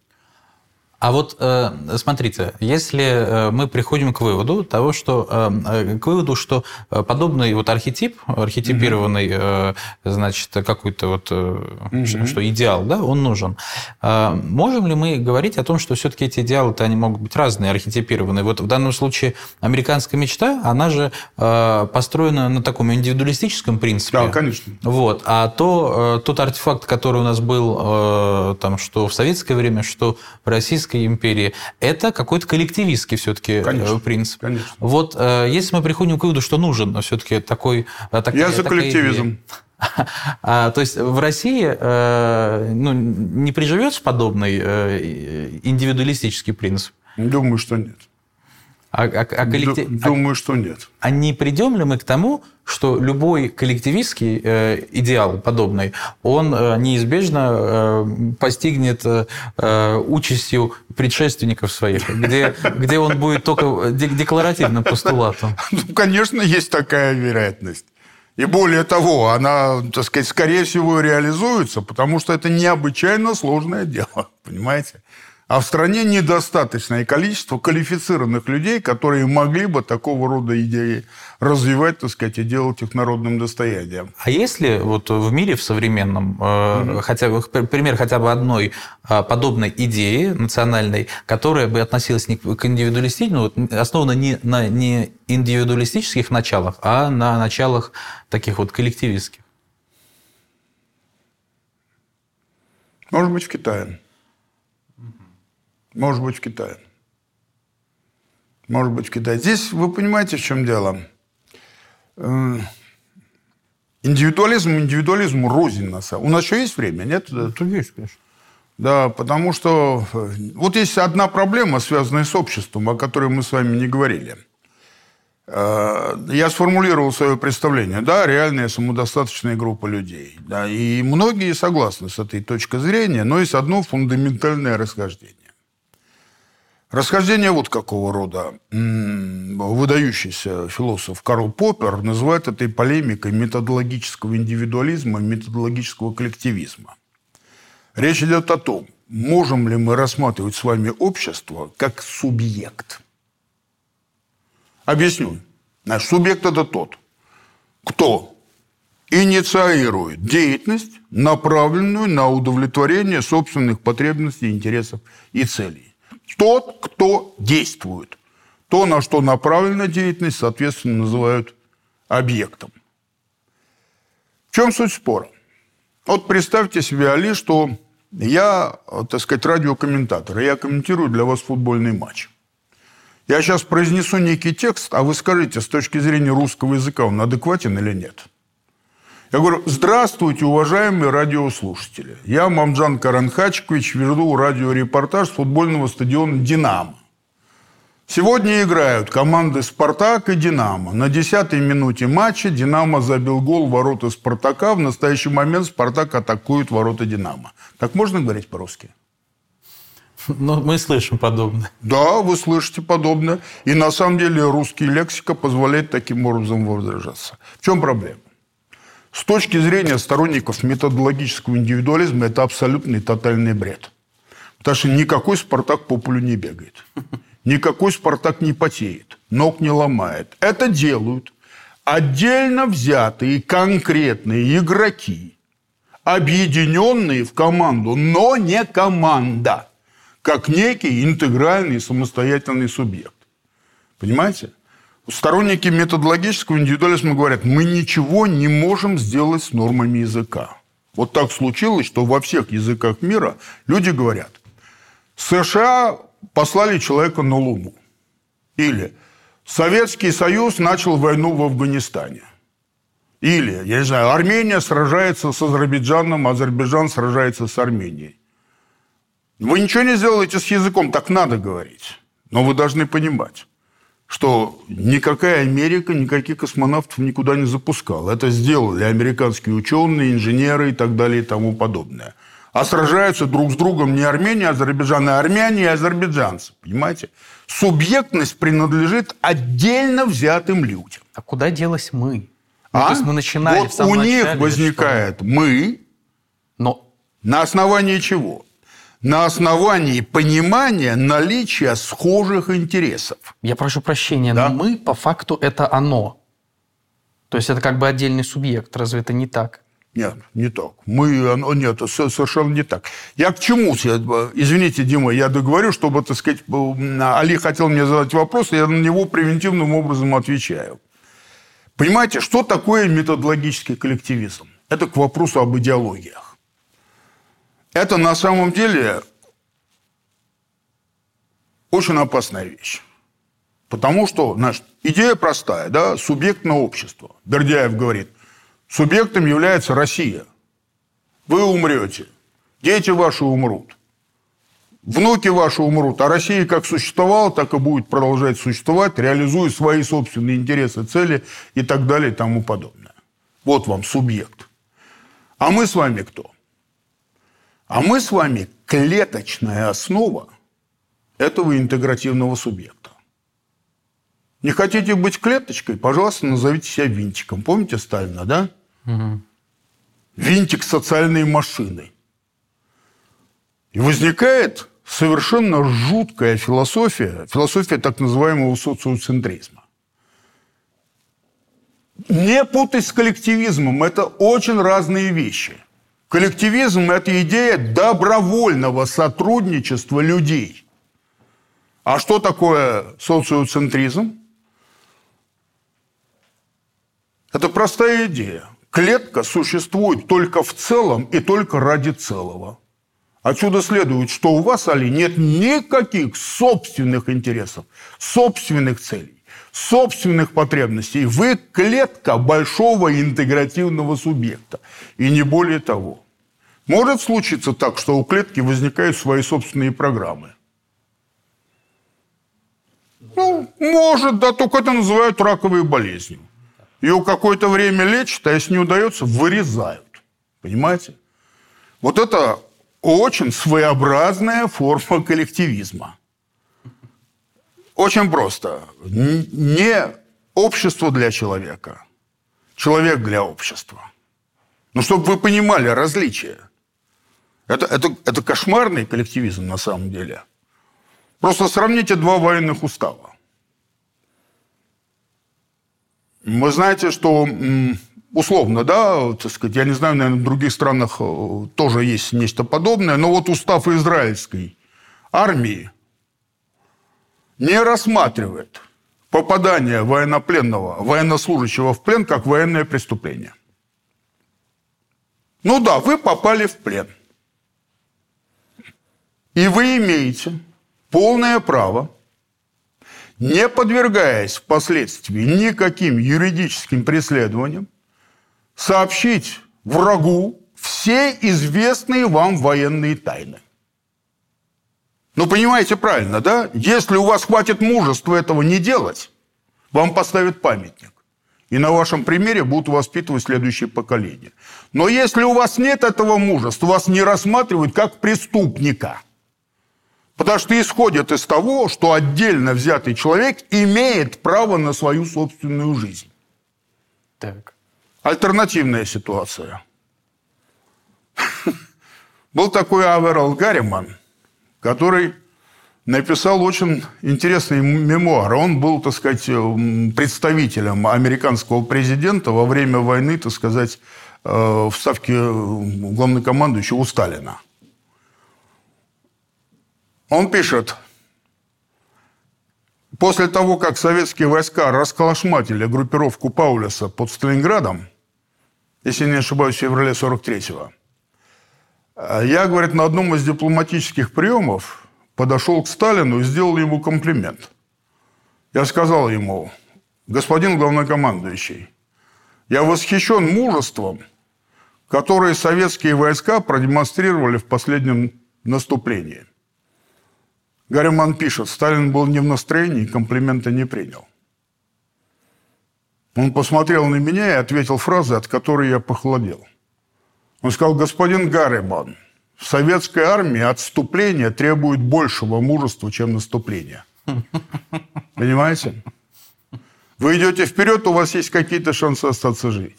А вот э, смотрите, если э, мы приходим к выводу того, что э, к выводу, что подобный вот архетип, архетипированный, значит, какой-то вот mm что идеал, да, он нужен. Можем ли мы говорить о том, что все-таки эти идеалы-то они могут быть разные, архетипированные? Вот в данном случае американская мечта, она же построена на таком индивидуалистическом принципе. Да, конечно. Вот. А то тот артефакт, который у нас был там, что в советское время, что в российское Российской империи, это какой-то коллективистский все-таки э, принцип. Конечно. Вот э, если мы приходим к выводу, что нужен все-таки такой... Э, такая, Я за коллективизм. [LAUGHS] А, то есть в России ну, не приживется подобный индивидуалистический принцип? Думаю, что нет. А, а, а коллектив... Думаю, что нет. А не придем ли мы к тому, что любой коллективистский э, идеал подобный, он э, неизбежно э, постигнет э, участью предшественников своих, где, где он будет только декларативным постулатом? [LAUGHS] Ну, конечно, есть такая вероятность. И более того, она, так сказать, скорее всего, реализуется, потому что это необычайно сложное дело, понимаете? А в стране недостаточное количество квалифицированных людей, которые могли бы такого рода идеи развивать, так сказать, и делать их народным достоянием. А если вот в мире в современном, mm-hmm. хотя бы пример хотя бы одной э, подобной идеи национальной, которая бы относилась не к индивидуалистичному, основана не на не индивидуалистических началах, а на началах таких вот коллективистских? Может быть, в Китае. Может быть, в Китае. Может быть, в Китае. Здесь вы понимаете, в чем дело? Э, индивидуализм, индивидуализм рознь на самом У нас еще есть время, нет? Это есть, конечно. Да, потому что э, вот есть одна проблема, связанная с обществом, о которой мы с вами не говорили. Э, я сформулировал свое представление. Да, реальная самодостаточная группа людей. Да, и многие согласны с этой точкой зрения, но есть одно фундаментальное расхождение. Расхождение вот какого рода. Выдающийся философ Карл Поппер называет этой полемикой методологического индивидуализма методологического коллективизма. Речь идет о том, можем ли мы рассматривать с вами общество как субъект. Объясню. Наш субъект – это тот, кто инициирует деятельность, направленную на удовлетворение собственных потребностей, интересов и целей. Тот, кто действует. То, на что направлена деятельность, соответственно, называют объектом. В чем суть спора? Вот представьте себе, Али, что я, так сказать, радиокомментатор, и я комментирую для вас футбольный матч. Я сейчас произнесу некий текст, а вы скажите, с точки зрения русского языка, он адекватен или нет? Я говорю, здравствуйте, уважаемые радиослушатели. Я Мамджан Каранхачкович, веду радиорепортаж с футбольного стадиона «Динамо». Сегодня играют команды «Спартак» и «Динамо». На десятой минуте матча «Динамо» забил гол в ворота «Спартака». В настоящий момент «Спартак» атакует ворота «Динамо». Так можно говорить по-русски? Ну, мы слышим подобное. Да, вы слышите подобное. И на самом деле русский лексика позволяет таким образом выражаться. В чем проблема? С точки зрения сторонников методологического индивидуализма это абсолютный тотальный бред. Потому что никакой «Спартак» по полю не бегает. Никакой «Спартак» не потеет, ног не ломает. Это делают отдельно взятые конкретные игроки, объединенные в команду, но не команда, как некий интегральный самостоятельный субъект. Понимаете? Сторонники методологического индивидуализма говорят, мы ничего не можем сделать с нормами языка. Вот так случилось, что во всех языках мира люди говорят, США послали человека на Луну. Или Советский Союз начал войну в Афганистане. Или, я не знаю, Армения сражается с Азербайджаном, Азербайджан сражается с Арменией. Вы ничего не сделаете с языком, так надо говорить. Но вы должны понимать, что никакая Америка никаких космонавтов никуда не запускала. Это сделали американские ученые, инженеры и так далее и тому подобное – а сражаются друг с другом не Армения, а Азербайджан, а армяне и азербайджанцы. Понимаете? Субъектность принадлежит отдельно взятым людям. А куда делась мы? Ну, а? то есть мы начинали вот у них возникает мы, но на основании чего? На основании понимания наличия схожих интересов. Я прошу прощения, да? но мы по факту это оно. То есть это как бы отдельный субъект. Разве это не так? Нет, не так. Мы, нет, совершенно не так. Я к чему? Извините, Дима, я договорю, чтобы, так сказать, Али хотел мне задать вопрос, я на него превентивным образом отвечаю. Понимаете, что такое методологический коллективизм? Это к вопросу об идеологиях. Это на самом деле очень опасная вещь. Потому что, значит, идея простая, да, субъектное общество. Бердяев говорит, Субъектом является Россия. Вы умрете, дети ваши умрут, внуки ваши умрут, а Россия как существовала, так и будет продолжать существовать, реализуя свои собственные интересы, цели и так далее и тому подобное. Вот вам субъект. А мы с вами кто? А мы с вами клеточная основа этого интегративного субъекта. Не хотите быть клеточкой? Пожалуйста, назовите себя винтиком. Помните Сталина, да? Угу. Винтик социальной машины. И возникает совершенно жуткая философия, философия так называемого социоцентризма. Не путать с коллективизмом, это очень разные вещи. Коллективизм – это идея добровольного сотрудничества людей. А что такое социоцентризм? Это простая идея. Клетка существует только в целом и только ради целого. Отсюда следует, что у вас, Али, нет никаких собственных интересов, собственных целей, собственных потребностей. Вы клетка большого интегративного субъекта. И не более того. Может случиться так, что у клетки возникают свои собственные программы. Ну, может, да, только это называют раковой болезнью. Ее какое-то время лечат, а если не удается, вырезают. Понимаете? Вот это очень своеобразная форма коллективизма. Очень просто. Не общество для человека, человек для общества. Ну, чтобы вы понимали различия. Это, это, это кошмарный коллективизм на самом деле. Просто сравните два военных устава. Вы знаете, что условно, да, так сказать, я не знаю, наверное, в других странах э, тоже есть нечто подобное, но вот устав израильской армии не рассматривает попадание военнопленного, военнослужащего в плен как военное преступление. Ну да, вы попали в плен. И вы имеете полное право, не подвергаясь впоследствии никаким юридическим преследованиям, сообщить врагу все известные вам военные тайны. Ну, понимаете правильно, да? Если у вас хватит мужества этого не делать, вам поставят памятник. И на вашем примере будут воспитывать следующее поколение. Но если у вас нет этого мужества, вас не рассматривают как преступника. Потому что исходят из того, что отдельно взятый человек имеет право на свою собственную жизнь. Так. Альтернативная ситуация. [LAUGHS] Был такой Аверал Гарриман – который написал очень интересный мемуар. Он был, так сказать, представителем американского президента во время войны, так сказать, э, в ставке главнокомандующего у Сталина. Он пишет, после того, как советские войска расколошматили группировку Паулюса под Сталинградом, если не ошибаюсь, в феврале 43-го, а я, говорит, на одном из дипломатических приемов подошел к Сталину и сделал ему комплимент. Я сказал ему, господин главнокомандующий, я восхищен мужеством, которое советские войска продемонстрировали в последнем наступлении. Гарриман пишет, Сталин был не в настроении, комплимента не принял. Он посмотрел на меня и ответил фразой, от которой я похолодел – он сказал, господин Гаррибан, в советской армии отступление требует большего мужества, чем наступление. Понимаете? Вы идете вперед, у вас есть какие-то шансы остаться жить.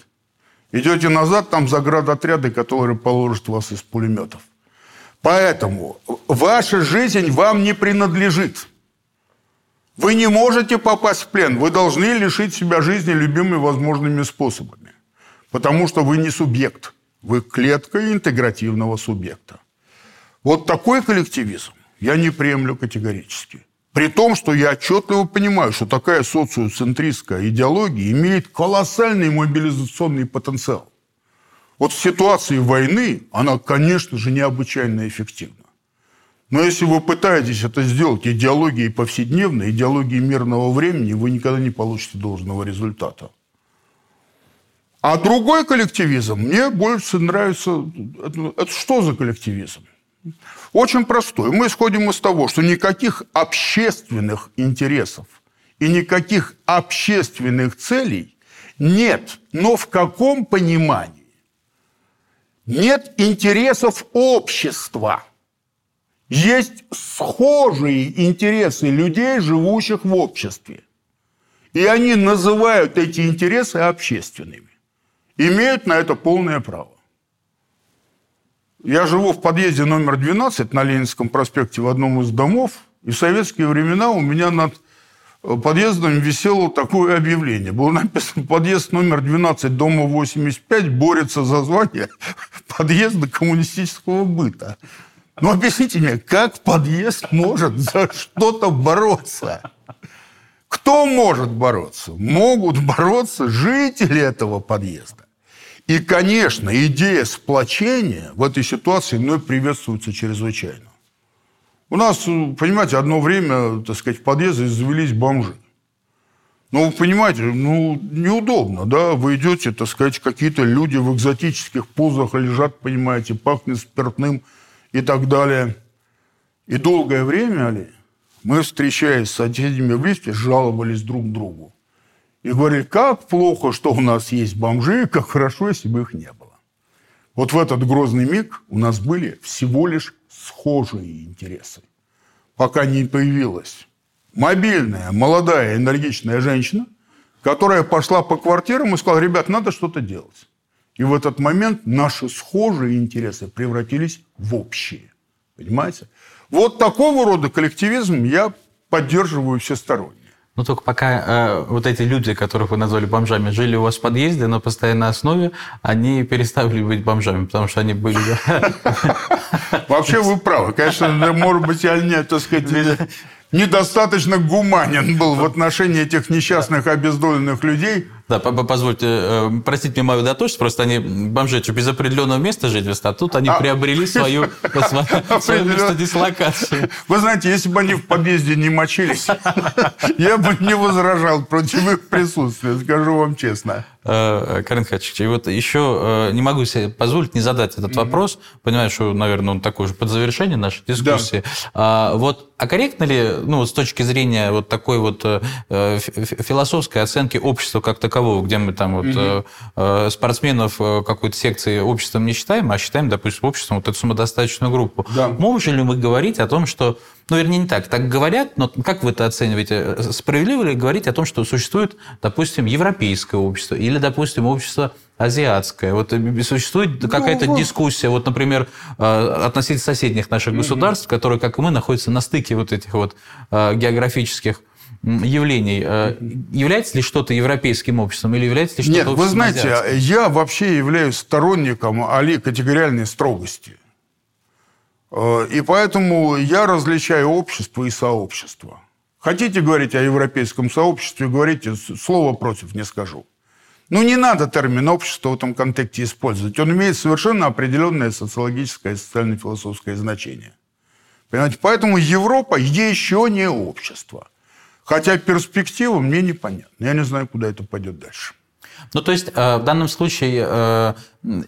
Идете назад, там заградотряды, которые положат вас из пулеметов. Поэтому ваша жизнь вам не принадлежит. Вы не можете попасть в плен. Вы должны лишить себя жизни любыми возможными способами. Потому что вы не субъект. Вы клетка интегративного субъекта. Вот такой коллективизм я не приемлю категорически. При том, что я отчетливо понимаю, что такая социоцентристская идеология имеет колоссальный мобилизационный потенциал. Вот в ситуации войны она, конечно же, необычайно эффективна. Но если вы пытаетесь это сделать идеологией повседневной, идеологией мирного времени, вы никогда не получите должного результата. А другой коллективизм мне больше нравится. Это, это что за коллективизм? Очень простой. Мы исходим из того, что никаких общественных интересов и никаких общественных целей нет. Но в каком понимании? Нет интересов общества. Есть схожие интересы людей, живущих в обществе. И они называют эти интересы общественными имеют на это полное право. Я живу в подъезде номер 12 на Ленинском проспекте в одном из домов, и в советские времена у меня над э, подъездом висело такое объявление. Было написано «Подъезд номер 12, дома 85 борется за звание подъезда коммунистического быта». Ну, объясните мне, как подъезд может за что-то бороться? Кто может бороться? Могут бороться жители этого подъезда. И, конечно, идея сплочения в этой ситуации мной приветствуется чрезвычайно. У нас, понимаете, одно время, так сказать, в подъезде завелись бомжи. Ну, вы понимаете, ну, неудобно, да, вы идете, так сказать, какие-то люди в экзотических позах лежат, понимаете, пахнет спиртным и так далее. И долгое время, Али, мы, встречаясь с соседями в лифте, жаловались друг другу и говорили, как плохо, что у нас есть бомжи, как хорошо, если бы их не было. Вот в этот грозный миг у нас были всего лишь схожие интересы. Пока не появилась мобильная, молодая, энергичная женщина, которая пошла по квартирам и сказала, ребят, надо что-то делать. И в этот момент наши схожие интересы превратились в общие. Понимаете? Вот такого рода коллективизм я поддерживаю всесторонне. Ну, только пока э, вот эти люди, которых вы назвали бомжами, жили у вас в подъезде на постоянной основе, они перестали быть бомжами, потому что они были... Вообще вы правы. Конечно, может быть, они, так сказать, недостаточно гуманен был в отношении этих несчастных обездоленных людей. Да, позвольте, э, простите мне мою доточность, просто они, бомжи, без определенного места жительства, а тут они а... приобрели свою, [LAUGHS] свое место дислокации. Вы знаете, если бы они в подъезде не мочились, [LAUGHS] я бы не возражал против их присутствия, скажу вам честно. Э, Карен Хачевич, и вот еще э, не могу себе позволить не задать этот вопрос. Понимаю, что, наверное, он такой же под завершение нашей дискуссии. Да. Вот, а корректно ли, ну, с точки зрения вот такой вот э, философской оценки общества как такового, где мы там вот угу. спортсменов какой-то секции обществом не считаем, а считаем, допустим, обществом вот эту самодостаточную группу. Да. Можем ли мы говорить о том, что ну, вернее, не так. Так говорят, но как вы это оцениваете? Справедливо ли говорить о том, что существует, допустим, европейское общество или, допустим, общество азиатское. Вот э, существует ну, какая-то ну, дискуссия, вот, например, э, относительно соседних наших государств, которые, как и мы, находятся на стыке вот этих вот э, географических явлений. Является ли что-то европейским обществом или является ли что-то Нет, вы знаете, азиатским? я вообще являюсь сторонником али категориальной строгости. Э, и поэтому я различаю общество и сообщество. Хотите говорить о европейском сообществе, говорите, слово против не скажу. Ну, не надо термин общества в этом контексте использовать. Он имеет совершенно определенное социологическое и социально-философское значение. Понимаете? Поэтому Европа еще не общество. Хотя перспектива мне непонятна. Я не знаю, куда это пойдет дальше. Ну, то есть, э, в данном случае, э,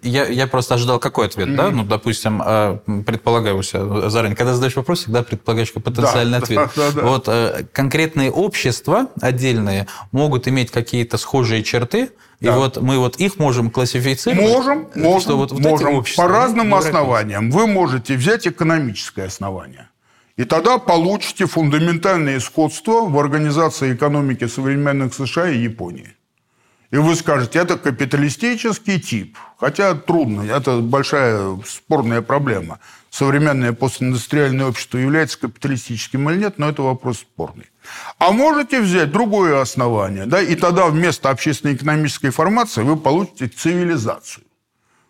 я, я просто ожидал какой ответ, mm-hmm. да? Ну, допустим, э, предполагаю у себя заранее, когда задаешь вопрос, всегда предполагаешь потенциальный да, ответ. Да, да, да. Вот конкретные общества отдельные могут иметь какие-то схожие черты, и вот мы вот их можем классифицировать. Можем, можем, что вот, вот можем. По разным основаниям. Вы можете взять экономическое основание. И тогда получите фундаментальное сходство в организации экономики современных США и Японии. И вы скажете, это капиталистический тип. Хотя трудно, это большая спорная проблема. Современное постиндустриальное общество является капиталистическим или нет, но это вопрос спорный. А можете взять другое основание, да, и тогда вместо общественно-экономической формации вы получите цивилизацию.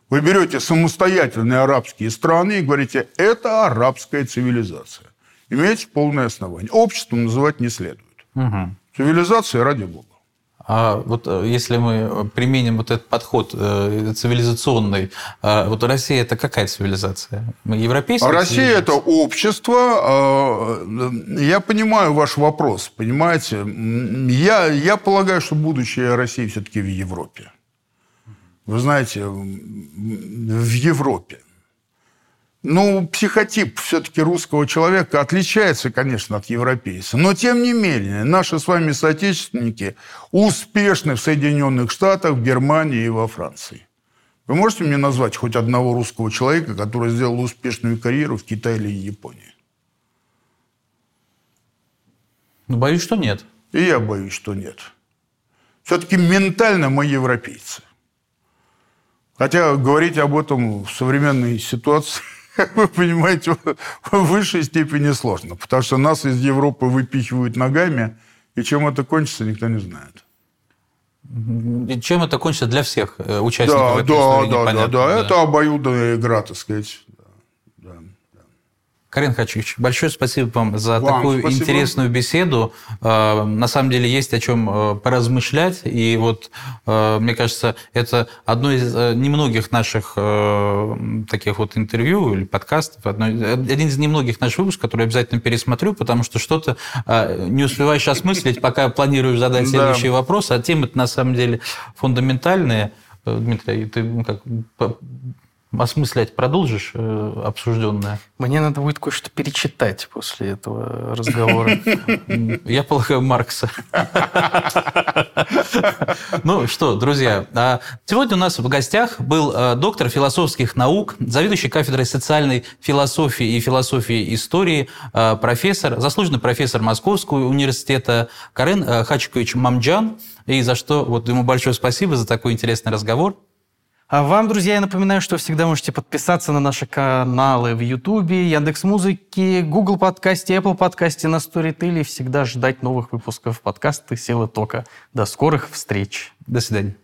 Вы берете самостоятельные арабские страны и говорите, это арабская цивилизация. Имеете полное основание. Обществом называть не следует. Угу. Цивилизация ради бога. А вот э, если мы применим вот этот подход э, цивилизационный, а вот Россия это какая цивилизация? Мы европейская? Россия это общество. А, я понимаю ваш вопрос, понимаете? Я, я полагаю, что будущее России все-таки в Европе. Вы знаете, в Европе. Ну, психотип все-таки русского человека отличается, конечно, от европейца. Но, тем не менее, наши с вами соотечественники успешны в Соединенных Штатах, в Германии и во Франции. Вы можете мне назвать хоть одного русского человека, который сделал успешную карьеру в Китае или Японии? Ну, боюсь, что нет. И я боюсь, что нет. Все-таки ментально мы европейцы. Хотя говорить об этом в современной ситуации как вы понимаете, в высшей степени сложно, потому что нас из Европы выпихивают ногами, и чем это кончится, никто не знает. Чем это кончится для всех э, участников да, да, да, да, да, это обоюдная игра, так сказать. Карен Хачевич, большое спасибо вам за вам такую спасибо. интересную беседу. А, на самом деле есть о чем э, поразмышлять. И вот, э, мне кажется, это одно из э, немногих наших таких вот интервью или подкастов, один из немногих наших выпусков, который обязательно пересмотрю, потому что что-то не успеваешь осмыслить, пока планируешь задать следующий вопрос, а темы на самом деле фундаментальные. Дмитрий, ты ну, как осмыслять продолжишь э, обсужденное? Мне надо будет кое-что перечитать после этого разговора. [LAUGHS] Я полагаю, Маркса. Ну что, друзья, а сегодня у нас в гостях был э, доктор философских наук, заведующий кафедрой социальной философии и философии истории, э, профессор, заслуженный профессор Московского университета Карен Хачикович Мамджан, и за что вот ему большое спасибо за такой интересный разговор. А вам, друзья, я напоминаю, что всегда можете подписаться на наши каналы в Ютубе, Яндекс Музыки, Google подкасте, Apple подкасте, на Storytel и всегда ждать новых выпусков подкаста «Сила тока». До скорых встреч. До свидания.